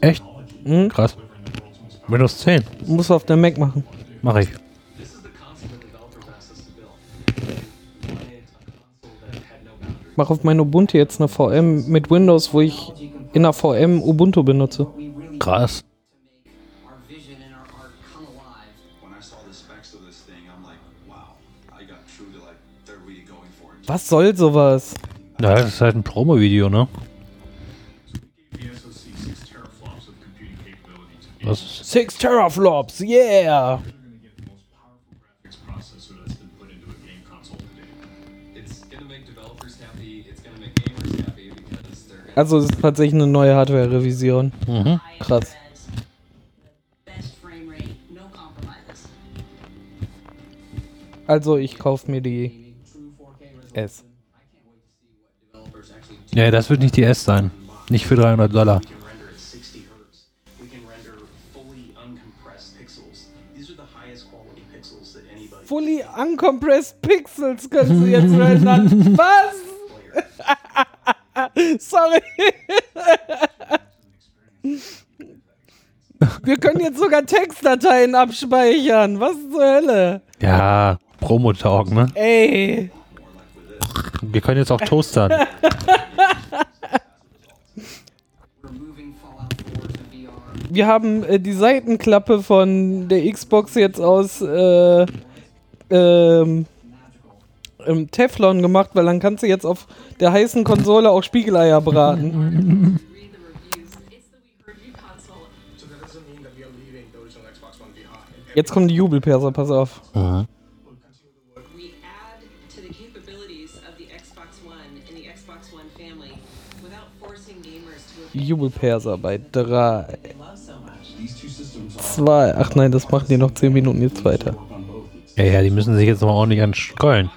Echt? Mhm. Krass. Windows 10. Musst du auf der Mac machen. Mach ich. Mach auf meine Ubuntu jetzt eine VM mit Windows, wo ich in der VM Ubuntu benutze. Krass. Was soll sowas? Ja, das ist halt ein Promo-Video, ne? The SoC 6 teraflops of computing capability to Was? Six teraflops, yeah! Also es ist tatsächlich eine neue Hardware-Revision. Mhm. Krass. Also ich kaufe mir die S. Ja, das wird nicht die S sein. Nicht für 300 Dollar. we can render at 60 hertz. We can render fully uncompressed pixels. These are the highest quality pixels that anybody Fully uncompressed Pixels können sie jetzt rendern. Was? Sorry. Wir können jetzt sogar Textdateien abspeichern. Was zur Hölle? Ja, Promo-Talk, ne? Ey. Wir können jetzt auch toastern. Wir haben äh, die Seitenklappe von der Xbox jetzt aus äh, ähm, ähm, Teflon gemacht, weil dann kannst du jetzt auf der heißen Konsole auch Spiegeleier braten. Jetzt kommen die Jubelperser, pass auf. Die Jubelperser bei 3, 2, ach nein, das machen die noch 10 Minuten jetzt weiter. Ja, ja, die müssen sich jetzt nochmal ordentlich anstreuen.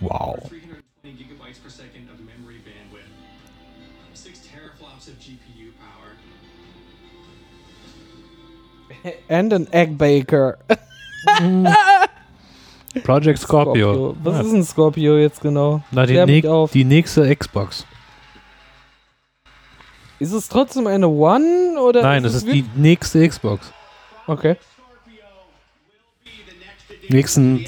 Power. And an Egg Baker. Project Scorpio. Was Ja. ist ein Scorpio jetzt genau? Na, die, auf. die nächste Xbox. Ist es trotzdem eine One oder? Nein, das ist die nächste Xbox. Okay. Nächsten,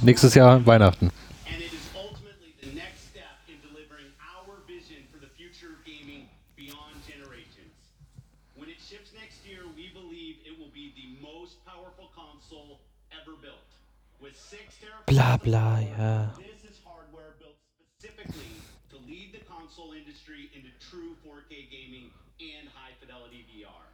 nächstes Jahr Weihnachten. and it is ultimately the next step in delivering our vision for the future of gaming beyond generations. When it ships next year, we believe it will be the most powerful console ever built. With six teraflops Bla bla, ja. This is hardware built specifically to lead the console industry into true 4K gaming and high fidelity VR.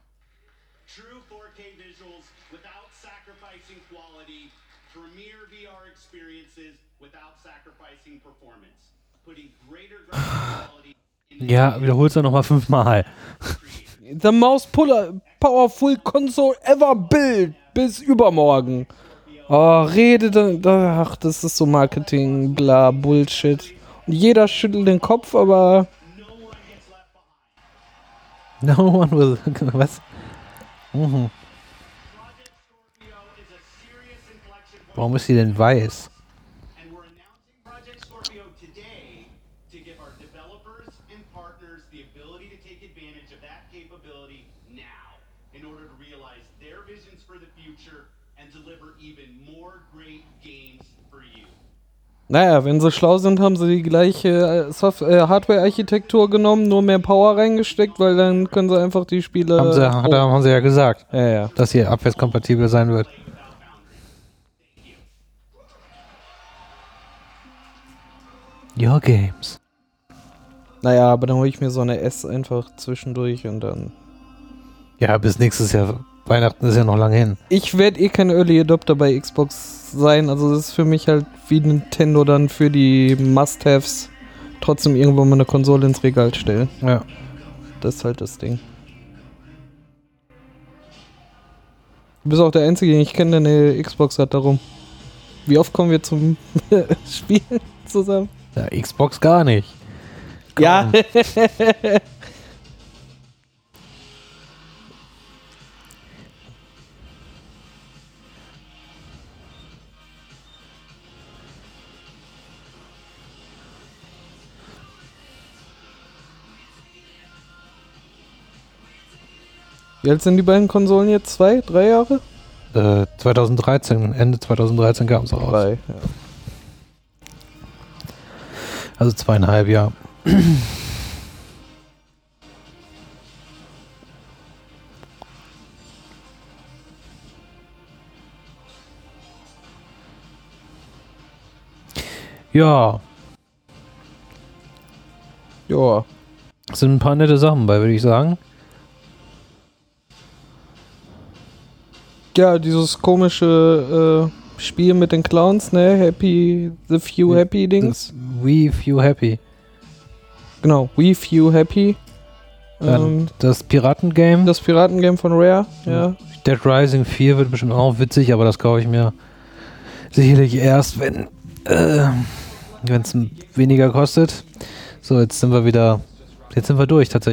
True 4K visuals without sacrificing quality, premier VR experiences without sacrificing performance, putting greater quality Ja, wiederhol's doch nochmal fünfmal. The most puller, powerful console ever built. Bis übermorgen. Oh, rede dann. Ach, das ist so Marketing, bla, Bullshit. Und jeder schüttelt den Kopf, aber. No one will. Was? Mhm. Warum ist sie denn weiß? Project Scorpio today to give our developers and partners the ability to take advantage of that capability now in order to realize their visions for the future and deliver even more great games for you. Naja, wenn sie schlau sind, haben sie die gleiche äh, äh, Hardware-Architektur genommen, nur mehr Power reingesteckt, weil dann können sie einfach die Spiele. Haben sie, hat, haben sie ja gesagt, Ja, ja. dass sie abwärtskompatibel sein wird. Your Games. Naja, aber dann hole ich mir so eine S einfach zwischendurch und dann. Ja, bis nächstes Jahr. Weihnachten ist ja noch lange hin. Ich werde eh kein Early Adopter bei Xbox sein. Also das ist für mich halt wie Nintendo dann für die Must-Haves trotzdem irgendwo mal eine Konsole ins Regal stellen. Ja. Das ist halt das Ding. Du bist auch der Einzige, den ich kenne, der eine Xbox hat darum. Wie oft kommen wir zum Spielen zusammen? Ja, Xbox gar nicht. Ja. Wie alt sind die beiden Konsolen jetzt? Zwei, drei Jahre? Äh, 2013, Ende 2013 kam es raus. Drei, ja. Also zweieinhalb Jahre. Ja, Ja. es sind ein paar nette Sachen bei, würde ich sagen. Ja, dieses komische äh, Spiel mit den Clowns, ne? Happy, The Few Happy Dings. We Few Happy. Genau, We Few Happy. Ähm, das Piratengame. das Piratengame von Rare, ja. Dead Rising 4 wird bestimmt auch witzig, aber das kaufe ich mir sicherlich erst, wenn äh, es weniger kostet. So, jetzt sind wir wieder, jetzt sind wir durch tatsächlich.